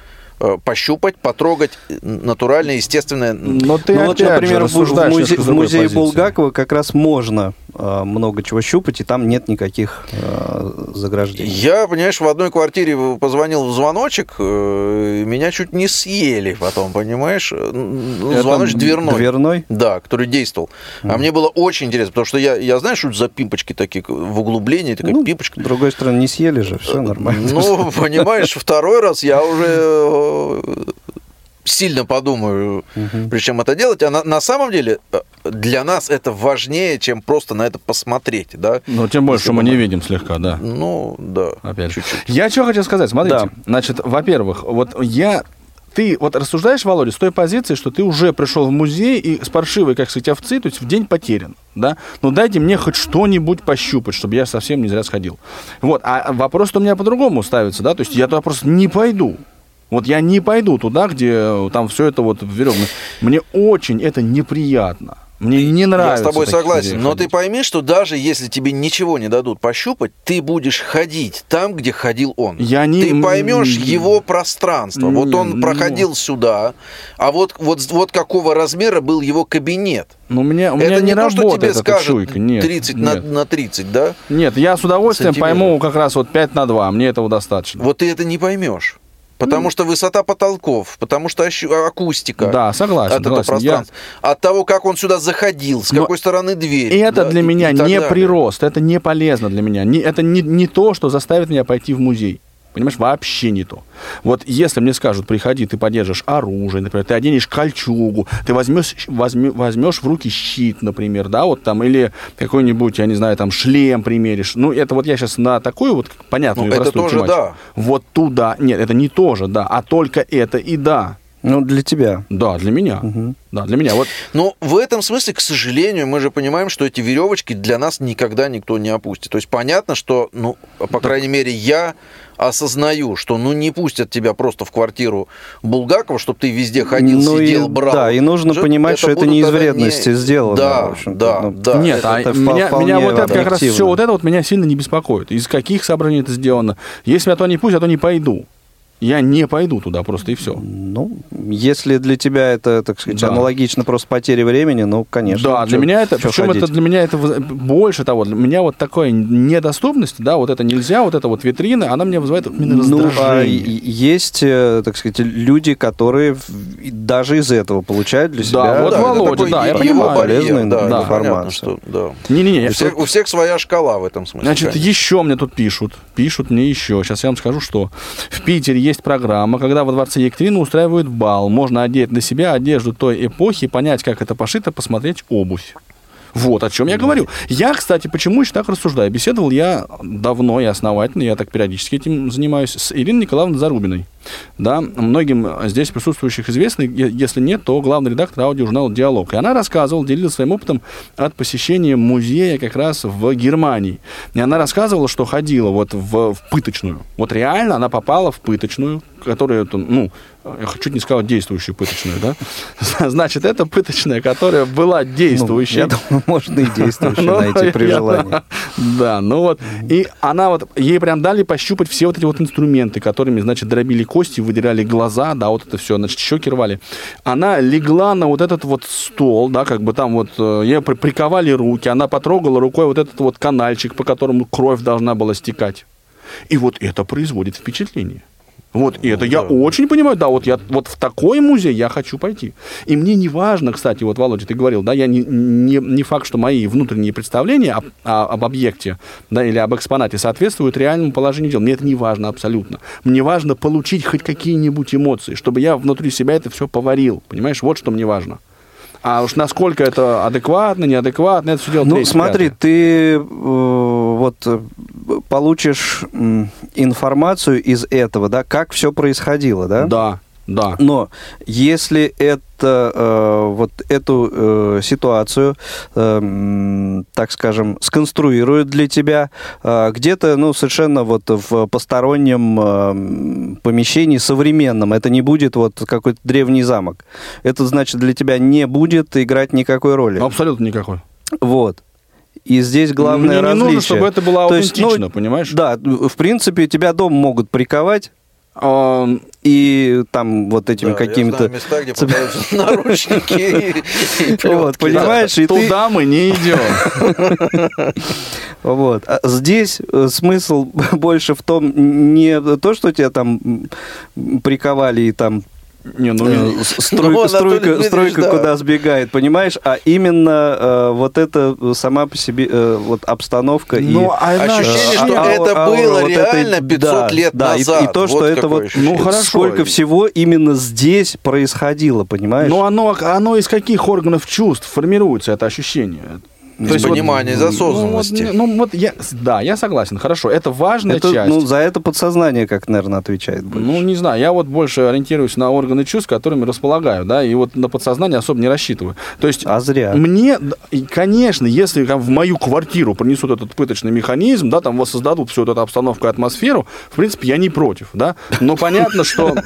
пощупать, потрогать э, натуральное, естественное. Но ты ну вот, опять например, же в, музе- в музее позиции. Булгакова как раз можно э, много чего щупать, и там нет никаких э, заграждений. Я, понимаешь, в одной квартире позвонил в звоночек, э, меня чуть не съели потом, понимаешь? Ну, Это звоночек дверной. Дверной? Да, который действовал. А мне было очень интересно, потому что я, я знаю, что за пимпочки такие в углублении, такая Ну, пипочка. С другой стороны, не съели же, все нормально. Ну, понимаешь, второй раз я уже э, сильно подумаю, причем это делать. А на, на самом деле э, для нас это важнее, чем просто на это посмотреть, да? Ну, тем больше, Если что мы не видим слегка, да. Ну, да. Опять чуть-чуть. Я что хотел сказать, смотрите, Да. значит, во-первых, вот я ты вот рассуждаешь, Володя, с той позиции, что ты уже пришел в музей и с паршивой, как сказать, овцы, то есть в день потерян, да? Ну дайте мне хоть что-нибудь пощупать, чтобы я совсем не зря сходил. Вот, а вопрос у меня по-другому ставится, да, то есть я туда просто не пойду. Вот я не пойду туда, где э, там все это вот веревно. Мне очень это неприятно. Мне не нравится. Я с тобой согласен. Но ходить. ты пойми, что даже если тебе ничего не дадут пощупать, ты будешь ходить там, где ходил он. Я не- Ты поймешь его пространство. Вот не, он ну. проходил сюда, а вот, вот, вот какого размера был его кабинет. Ну, меня, у меня Это не, не то, что тебе скажут чуйка. Нет, 30 на, нет. на 30, да? Нет, я с удовольствием пойму как раз вот 5 на 2. Мне этого достаточно. Вот ты это не поймешь. Потому что высота потолков, потому что ощу- акустика. Да, согласен, От этого согласен. Я- пространства. От того, как он сюда заходил, с Но какой стороны дверь. Это да, для меня и не далее. прирост, это не полезно для меня. Не, это не, не то, что заставит меня пойти в музей. Понимаешь, вообще не то. Вот если мне скажут, приходи, ты подержишь оружие, например, ты оденешь кольчугу, ты возьмешь, возьме- возьмешь в руки щит, например, да, вот там, или какой-нибудь, я не знаю, там, шлем примеришь. Ну, это вот я сейчас на такую вот понятную Ну, это тоже тематику. да. Вот туда, нет, это не тоже, да, а только это и да. Ну, для тебя. Да, для меня. Да, для меня. Вот Но в этом смысле, к сожалению, мы же понимаем, что эти веревочки для нас никогда никто не опустит. То есть понятно, что, ну, по крайней мере, я осознаю, что ну не пустят тебя просто в квартиру Булгакова, чтобы ты везде ходил, Ну и- сидел, брал. да, и нужно Что понимать, что это не из вредности сделано, Да, да, ну, да. Нет, Это- а это меня, меня вот это как раз все, вот это вот меня сильно не беспокоит. Из каких соображений это сделано? Если меня то не пусть, я то не пойду. Я не пойду туда просто и все. Ну, если для тебя это, так сказать, Да. аналогично просто потере времени, ну, конечно. Да, для чё- меня это, причем ходить? это для меня это больше того, для меня вот такая недоступность, да, вот это нельзя, вот эта вот витрина, она мне вызывает именно Ну, а раздражение. есть, э, так сказать, люди, которые даже из этого получают для себя Да, вот это Володя, такой да, я его понимаю. полезную да, да, это понятно, информацию. что, да. Не-не-не, У всех, у всех своя шкала в этом смысле. Значит, конечно. еще мне тут пишут, пишут мне еще. Сейчас я вам скажу, что в Питере есть программа, когда во дворце Екатерины устраивают бал. Можно одеть на себя одежду той эпохи, понять, как это пошито, посмотреть обувь. Вот о чем я говорю. Я, кстати, почему еще так рассуждаю? Беседовал я давно и основательно, я так периодически этим занимаюсь, с Ириной Николаевной Зарубиной. Да, многим здесь присутствующих известно, е- если нет, то главный редактор аудиожурнала «Диалог». И она рассказывала, делилась своим опытом от посещения музея как раз в Германии. И она рассказывала, что ходила вот в, в пыточную. Вот реально она попала в пыточную, которая, ну, я чуть не сказал действующую пыточную, да? Значит, это пыточная, которая была Ну, действующей. я думаю, можно и действующую Ну, найти при желании. Да, ну вот. И она вот, ей прям дали пощупать все вот эти вот инструменты, которыми, значит, дробили кости, выдирали глаза, да, вот это все, значит, щеки рвали. Она легла на вот этот вот стол, да, как бы там вот, э, ей при- приковали руки, она потрогала рукой вот этот вот канальчик, по которому кровь должна была стекать. И вот это производит впечатление. Вот и это я очень понимаю, да, вот я вот в такой музей я хочу пойти. И мне не важно, кстати, вот, Володя, ты говорил, да, я не, не, не факт, что мои внутренние представления об, о- об объекте, да, или об экспонате соответствуют реальному положению дел. Мне это не важно абсолютно. Мне важно получить хоть какие-нибудь эмоции, чтобы я внутри себя это все поварил, понимаешь, вот что мне важно. А уж насколько это адекватно, неадекватно, это все дело Ну, смотри, пятое. ты э, вот э, получишь информацию из этого, да, как все происходило, да? Да, да. Но если это э, вот эту э, ситуацию, э, так скажем, сконструируют для тебя э, где-то, ну, совершенно вот в постороннем э, помещении современном, это не будет вот какой-то древний замок. Это значит для тебя не будет играть никакой роли. Абсолютно никакой. Вот. И здесь главное Мне не различие. нужно, чтобы это было То есть, ну, аутентично, понимаешь? Да, в принципе, тебя дом могут приковать и там вот этими Да, я какими-то... знаю места, где продаются наручники Вот, понимаешь, и. Туда мы не идем. Вот. А здесь э, смысл больше в том, не то, что тебя там приковали и там Не, ну, э, Ну, стройка, стройка, стройка да. куда сбегает, понимаешь? А именно э, вот это сама по себе э, вот обстановка и Ну, а она- Ощущение, А- что а- это аура было вот реально 500 да, лет да, и- назад. И, то, что Вот это какое вот ощущение. Ну, хорошо. сколько всего именно здесь происходило, понимаешь? Ну, оно, оно из каких органов чувств формируется это ощущение? То есть понимание, из осознанности. Ну, вот, ну, вот я, да, я согласен, хорошо, это важная Это, часть. ну, за это подсознание, как, наверное, отвечает больше. Ну, не знаю, я вот больше ориентируюсь на органы чувств, которыми располагаю, да, и вот на подсознание особо не рассчитываю. То есть а зря. мне, конечно, если там, в мою квартиру принесут этот пыточный механизм, да, там воссоздадут всю вот эту обстановку и атмосферу, в принципе, я не против, да, но понятно, что...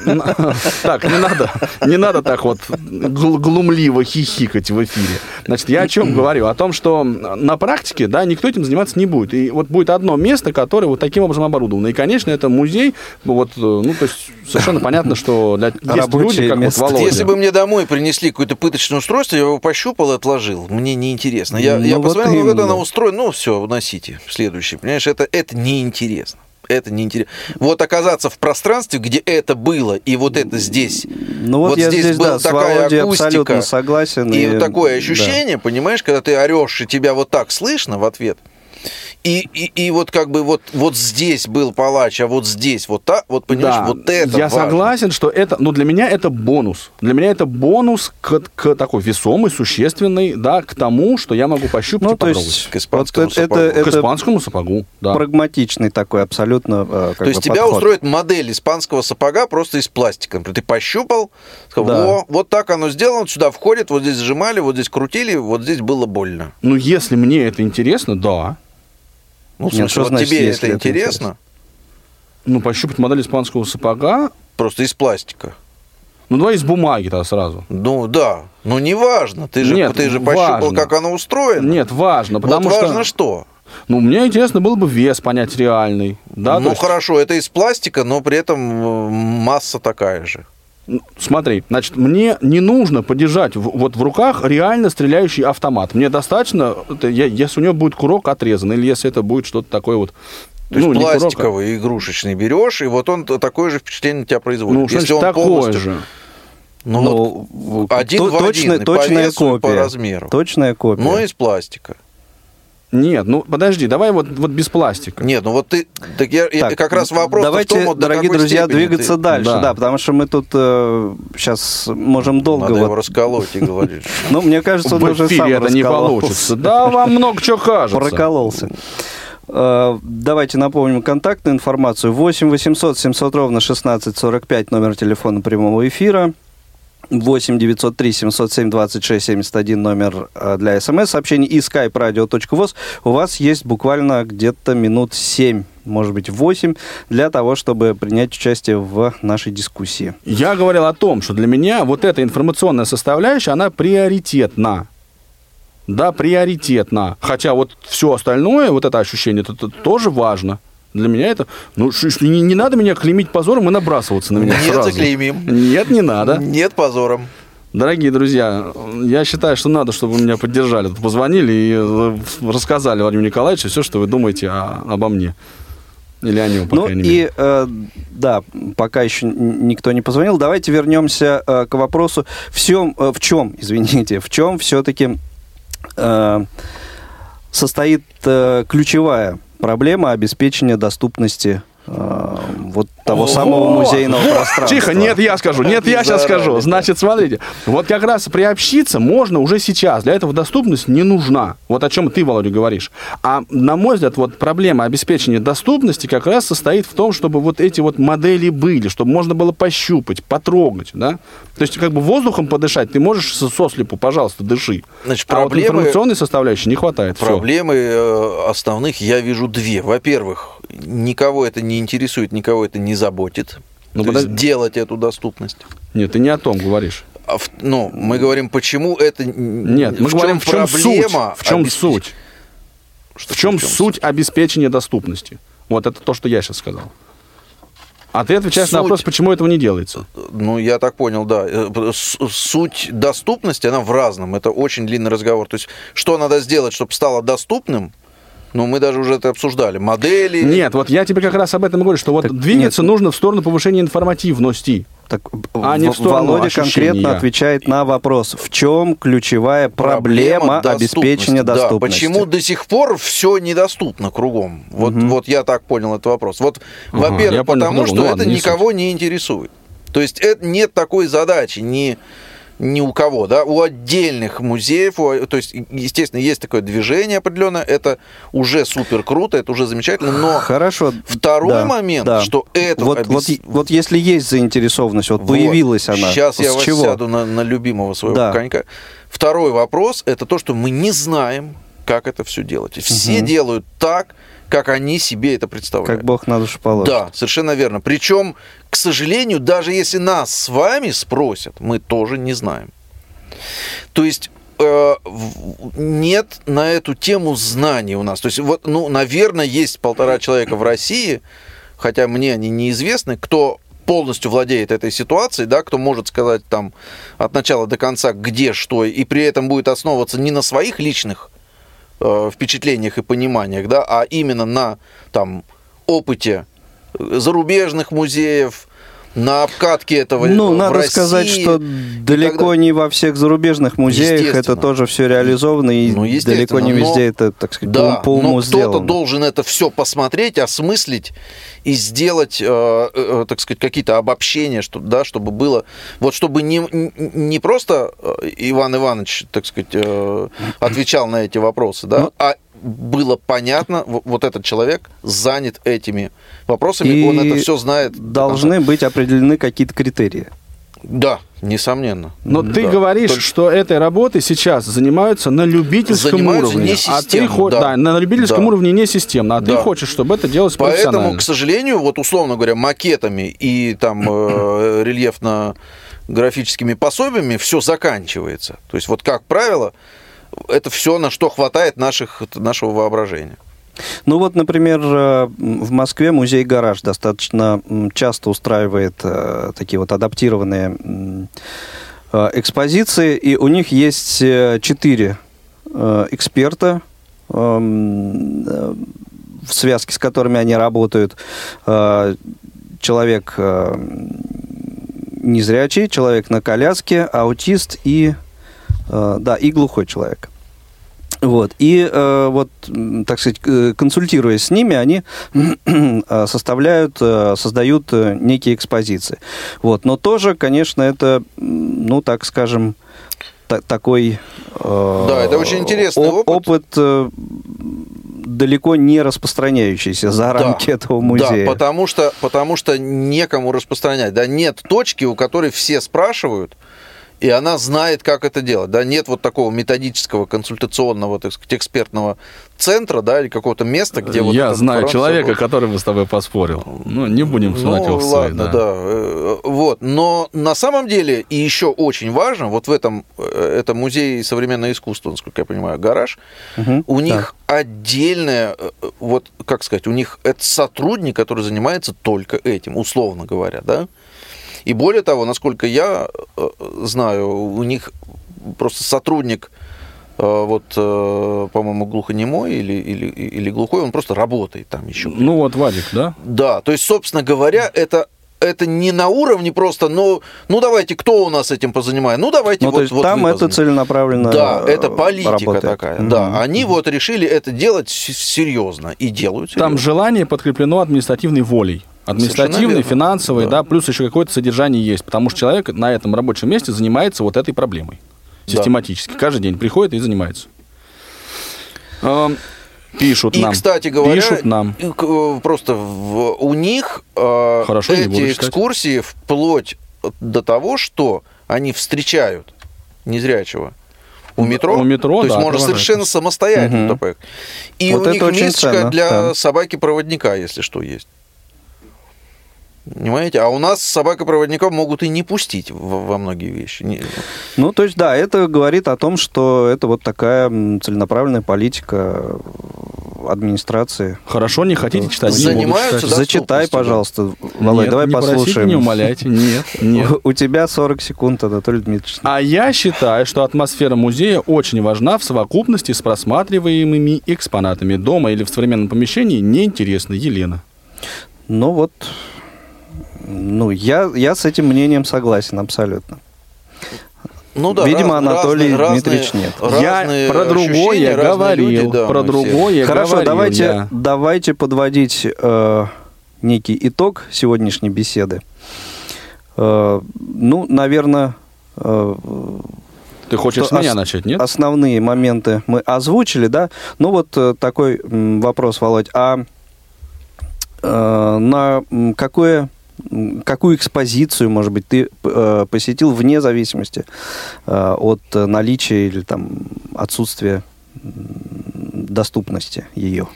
Так, не надо, не надо так вот гл- глумливо хихикать в эфире. Значит, я о чем говорю? О том, что на практике, да, никто этим заниматься не будет. И вот будет одно место, которое вот таким образом оборудовано. И, конечно, это музей, вот, э, ну, то есть совершенно понятно, что для, есть люди, как место. вот Володя. Если бы мне домой принесли какое-то пыточное устройство, я его пощупал и отложил. Мне неинтересно. Я, Ну, я вот посмотрел, как это именно. оно устроено, ну все, носите. Следующий. Понимаешь, это, это неинтересно. Это неинтересно. Вот оказаться в пространстве, где это было, и вот это здесь. Ну вот, я здесь, была да, такая акустика, абсолютно согласен. И, вот такое да. ощущение, понимаешь, когда ты орешь, и тебя вот так слышно в ответ. И, и, и вот как бы вот, вот здесь был палач, а вот здесь вот так, вот понимаешь, Да, вот это я важно. согласен, что это, ну, для меня это бонус. Для меня это бонус к, к такой весомый, существенный, да, к тому, что я могу пощупать Ну, и то попробовать. есть, К испанскому вот это, сапогу. это, к испанскому сапогу, да. прагматичный такой абсолютно э, как То есть бы, тебя подход. устроит модель испанского сапога просто из пластика. Например, Ты пощупал, сказал, Да. о, вот так оно сделано, сюда входит, вот здесь сжимали, вот здесь крутили, вот здесь было больно. Ну, если мне это интересно, да. Ну, в Нет, смысле, что вот значит, тебе если это это интересно? Ну, пощупать модель испанского сапога, Просто из пластика. ну, давай из бумаги тогда сразу. Ну да, но не важно. Ты же, Нет, ты же пощупал, важно. как оно устроено. Нет, важно, вот потому важно что... что? Ну, мне интересно было бы вес понять реальный. Да, то ну есть- хорошо, это из пластика, но при этом э, масса такая же. Ну, Смотри, значит, мне не нужно подержать в- вот в руках реально стреляющий автомат. Мне достаточно, это я- если у него будет курок отрезан, или если это будет что-то такое вот... То есть ну, не курок, а- пластиковый, игрушечный берешь, и вот он такое же впечатление на тебя производит. ну, Если он такое полностью- же. Ну, Ну, вот один то- в один, и по точная весу, и по копия. размеру. Точная копия. но из пластика. Нет, ну подожди, давай вот, вот без пластика. Нет, ну вот ты, так я, я- Так, как раз вопрос Давайте, в том, вот до дорогие друзья, двигаться ты- дальше, Да. да. потому что мы тут сейчас можем долго. Надо вот- его расколоть и говорить. Ну, мне кажется, он уже сам это не получится. Да, вам много чего кажется. Прокололся. Э, Давайте напомним контактную информацию. 8 800 700 ровно 1645, номер телефона прямого эфира. 8 903 707 26 71 номер э, для смс-сообщений и skype radio.voz. У вас есть буквально где-то минут 7, может быть 8, для того, чтобы принять участие в нашей дискуссии. Я говорил о том, что для меня вот эта информационная составляющая, она приоритетна. Да, приоритетна. Хотя вот все остальное, вот это ощущение, это, это тоже важно. Для меня это... Ну, ш- ш- не, не надо меня клеймить позором и набрасываться на меня Нет, сразу. заклеймим. Нет, не надо. Нет позором. Дорогие друзья, я считаю, что надо, чтобы вы меня поддержали. Позвонили и э, рассказали Владимиру Николаевичу все, что вы думаете о- обо мне. Или о нем, по Ну крайней мере. и, э, да, пока еще никто не позвонил, давайте вернемся э, к вопросу, в, чем, э, в чем, извините, в чем все-таки состоит э, ключевая проблема обеспечения доступности э, вот того О, самого музейного вот, пространства. Тихо, нет, я скажу, нет, я сейчас скажу. Значит, смотрите, вот как раз приобщиться можно уже сейчас. Для этого доступность не нужна. Вот о чем ты, Володя, говоришь. А на мой взгляд, вот проблема обеспечения доступности как раз состоит в том, чтобы вот эти вот модели были, чтобы можно было пощупать, потрогать, да? То есть как бы воздухом подышать ты можешь со- сослепу, пожалуйста, дыши. Значит, А вот проблемы, информационной составляющей не хватает. Проблемы э, основных я вижу две. Во-первых, никого это не интересует, никого это не заботит. Ну, То есть делать эту доступность. Нет, ты не о том говоришь. А в- ну, мы говорим, почему это... Нет, мы в говорим, чем в чем проблема суть. В чем обеспеч- суть? Что В чем в чем суть обеспечения доступности? Вот это то, что я сейчас сказал. А ты отвечаешь на Суть. вопрос, почему этого не делается. Ну, я так понял, да. Э, Суть доступности, она в разном. Это очень длинный разговор. То есть, что надо сделать, чтобы стало доступным? Ну, мы даже уже это обсуждали. Модели. Нет, вот я тебе как раз об этом говорю, что вот Так двигаться нет. нужно в сторону повышения информативности. Так, А не в сторону Володя ощущения. конкретно отвечает на вопрос, в чем ключевая проблема, обеспечения Да, доступности. почему до сих пор все недоступно кругом? Вот, вот я так понял этот вопрос. Вот, я во-первых, понял потому по-другому. что Ну это не никого не интересует. То есть это нет такой задачи ни ни у кого, да, у отдельных музеев, у- то есть, естественно, есть такое движение определенное, это уже супер круто, это уже замечательно, но Хорошо. второй да, момент, да. что это Вот, объяс- вот, вот если есть заинтересованность, вот, Вот. появилась она. Сейчас я чего? сяду на, на любимого своего Да. конька. Второй вопрос это то, что мы не знаем, как это все делать. И Все Мгм. делают так, как они себе это представляют. Как Бог на душу положит. Да, совершенно верно. Причем, к сожалению, даже если нас с вами спросят, мы тоже не знаем. То есть э, нет на эту тему знаний у нас. То есть, вот, ну, наверное, есть полтора человека в России, хотя мне они неизвестны, кто полностью владеет этой ситуацией, да, кто может сказать там от начала до конца, где что, и при этом будет основываться не на своих личных э, впечатлениях и пониманиях, да, а именно на там опыте зарубежных музеев, на обкатке этого Ну, в надо России сказать, что далеко так не во всех зарубежных музеях это тоже все реализовано, и Ну, далеко не но- везде это, так сказать, Да, по, уму но кто-то должен это все посмотреть, осмыслить и сделать, э, э, так сказать, какие-то обобщения, чтобы, да, чтобы было, вот чтобы не, не просто э, Иван Иванович, так сказать, э, отвечал на эти вопросы, да, Ну- а было понятно, вот этот человек занят этими вопросами, И он это все знает. до Должны быть определены какие-то критерии. Да, несомненно. Но ты Да. говоришь, Только- что этой работой сейчас занимаются на любительском Занимаются уровне. не а ты системно, хо- да. да, на любительском Да. уровне не системно, а ты Да. хочешь, чтобы это делалось Поэтому, профессионально. к сожалению, вот условно говоря, макетами и там э, рельефно-графическими пособиями все заканчивается. То есть вот как правило, это все, на что хватает наших, нашего воображения. Ну вот, например, э, в Москве музей «Гараж» достаточно часто устраивает э, такие вот адаптированные э, экспозиции, и у них есть четыре эксперта, в связке с которыми они работают. Человек незрячий, человек на коляске, аутист и, да, и глухой человек. Вот. И э, вот, так сказать, э, консультируясь с ними, они э, составляют, создают некие экспозиции. Вот. Но тоже, конечно, это, ну, так скажем, та- такой... э, Да, это очень интересный оп- опыт. э, далеко не распространяющийся за рамки этого музея. Да, потому что, потому что некому распространять. Да, нет точки, у которой все спрашивают, и она знает, как это делать. Да, нет вот такого методического, консультационного, так сказать, экспертного центра, да, или какого-то места, где вот Я знаю человека, будет. который бы с тобой поспорил. Ну, не будем сунуть Ну, его свои, ладно, да. да. Э, Вот. Но на самом деле, и еще очень важно, вот в этом, э, это музей современного искусства, насколько я понимаю, гараж, Мгм, у да. них отдельная, э, вот, как сказать, у них это сотрудник, который занимается только этим, условно говоря, да? И более того, насколько я э, знаю, у них просто сотрудник, э, вот, э, по-моему, глухонемой или, или, или глухой, он просто работает там еще. Ну вот, Вадик, да? Да, то есть, собственно говоря, это это не на уровне просто, ну, ну давайте, кто у нас этим позанимает? Ну давайте Ну, вот, то есть вот там это целенаправленно Да, это политика работает. такая. Мгм. Да, они вот решили это делать серьезно и делают. Там серьезно. желание подкреплено административной волей. Административной, верно. финансовой, Да. да. плюс еще какое-то содержание есть, потому что человек на этом рабочем месте занимается вот этой проблемой. Да. Систематически. Каждый день приходит и занимается. Пишут И, нам. кстати говоря, Пишут нам. э, просто в- у них э, Хорошо, эти экскурсии вплоть до того, что они встречают незрячего у метро. У метро, то есть да, можно провожают. совершенно самостоятельно поехать. И Вот у них мисочка для да. собаки-проводника, если что, есть. Понимаете? А у нас собака-проводника могут и не пустить во, многие вещи. Ну, то есть, да, это говорит о том, что это вот такая целенаправленная политика администрации. Хорошо, не хотите читать? Занимаются, Зачитай, пожалуйста, Володь, Нет, давай не послушаем. не умоляйте. Нет, нет. У тебя 40 секунд, Анатолий Дмитриевич. А я считаю, что атмосфера музея очень важна в совокупности с просматриваемыми экспонатами. Дома или в современном помещении неинтересно. Елена. Ну вот, ну, я, я с этим мнением согласен абсолютно. Ну да, Видимо, раз- Анатолий разные- Дмитриевич нет. разные я про другое ощущения, говорил. люди, да, про все. другое Хорошо, говорил давайте, я. давайте подводить э, некий итог сегодняшней беседы. Э, ну, наверное, э, Ты хочешь с меня ос- начать, нет? Основные моменты мы озвучили, да. Ну вот э, такой м, вопрос, Володь. А э, на какое какую экспозицию, может быть, ты э, посетил вне зависимости э, от наличия или там отсутствия доступности ее?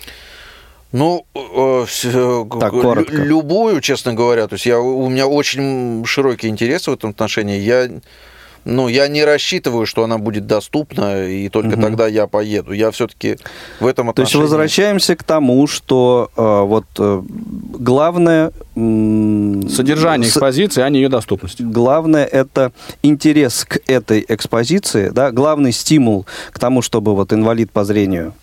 Ну, э, э, Так, коротко. лю- любую, честно говоря. То есть я, у меня очень широкий интерес в этом отношении. Я, ну, я не рассчитываю, что она будет доступна, и только Мгм. тогда я поеду. Я все-таки в этом То есть отношении... возвращаемся к тому, что э, вот э, главное... м, Содержание с- экспозиции, а не ее доступность. Главное это интерес к этой экспозиции, да, главный стимул к тому, чтобы вот инвалид по зрению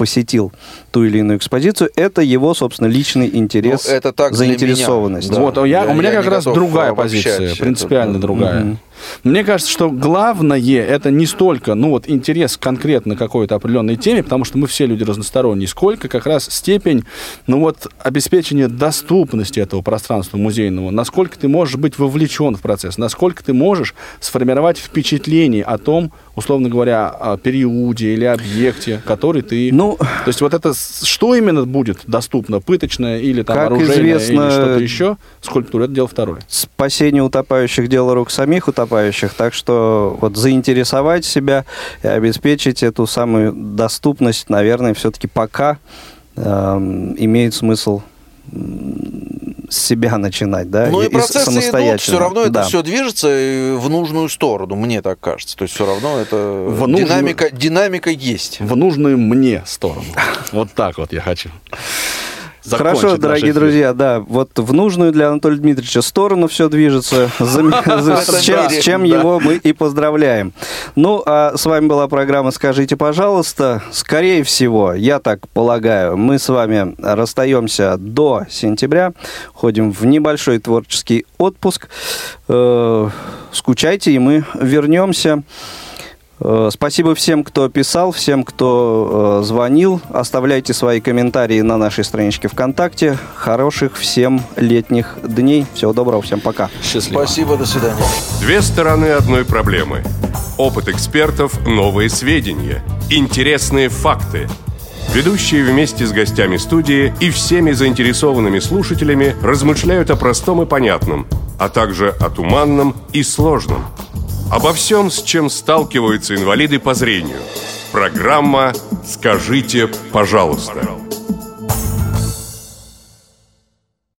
посетил ту или иную экспозицию, это его, собственно, личный интерес, Ну, это так заинтересованность. меня, да. Вот, а я, Я- у меня я как раз другая позиция, это, принципиально да. другая. Мгм. Мне кажется, что главное это не столько, ну вот интерес конкретно какой-то определенной теме, потому что мы все люди разносторонние, сколько как раз степень, ну вот обеспечения доступности этого пространства музейного, насколько ты можешь быть вовлечен в процесс, насколько ты можешь сформировать впечатление о том, условно говоря, о периоде или объекте, который ты... Ну, То есть вот это что именно будет доступно, пыточное или там оружейное известно, или что-то еще, скульптура, это дело второе. спасение утопающих дело рук самих утопающих, так что вот заинтересовать себя и обеспечить эту самую доступность, наверное, все-таки пока эм, имеет смысл с себя начинать, да, Ну и с- процессы идут, все равно это Да. все движется э, в нужную сторону, мне так кажется. То есть все равно это В нужную- динамика, динамика есть. в нужную мне сторону. Вот так вот я хочу. Хорошо, дорогие друзья, да, вот в нужную для Анатолия Дмитриевича сторону все движется, чем, с чем его мы и поздравляем. Ну, а с вами была программа «Скажите, пожалуйста». Скорее всего, я так полагаю, мы с вами расстаемся до сентября, ходим в небольшой творческий отпуск. Э, Скучайте, и мы вернемся. Э, Спасибо всем, кто писал, всем, кто э, звонил. Оставляйте свои комментарии на нашей страничке ВКонтакте. Хороших всем летних дней. Всего доброго, всем пока. Счастливо. Спасибо, до свидания. Две стороны одной проблемы. Опыт экспертов, новые сведения, интересные факты. Ведущие вместе с гостями студии и всеми заинтересованными слушателями размышляют о простом и понятном, а также о туманном и сложном. Обо всем, с чем сталкиваются инвалиды по зрению. Программа «Скажите, пожалуйста».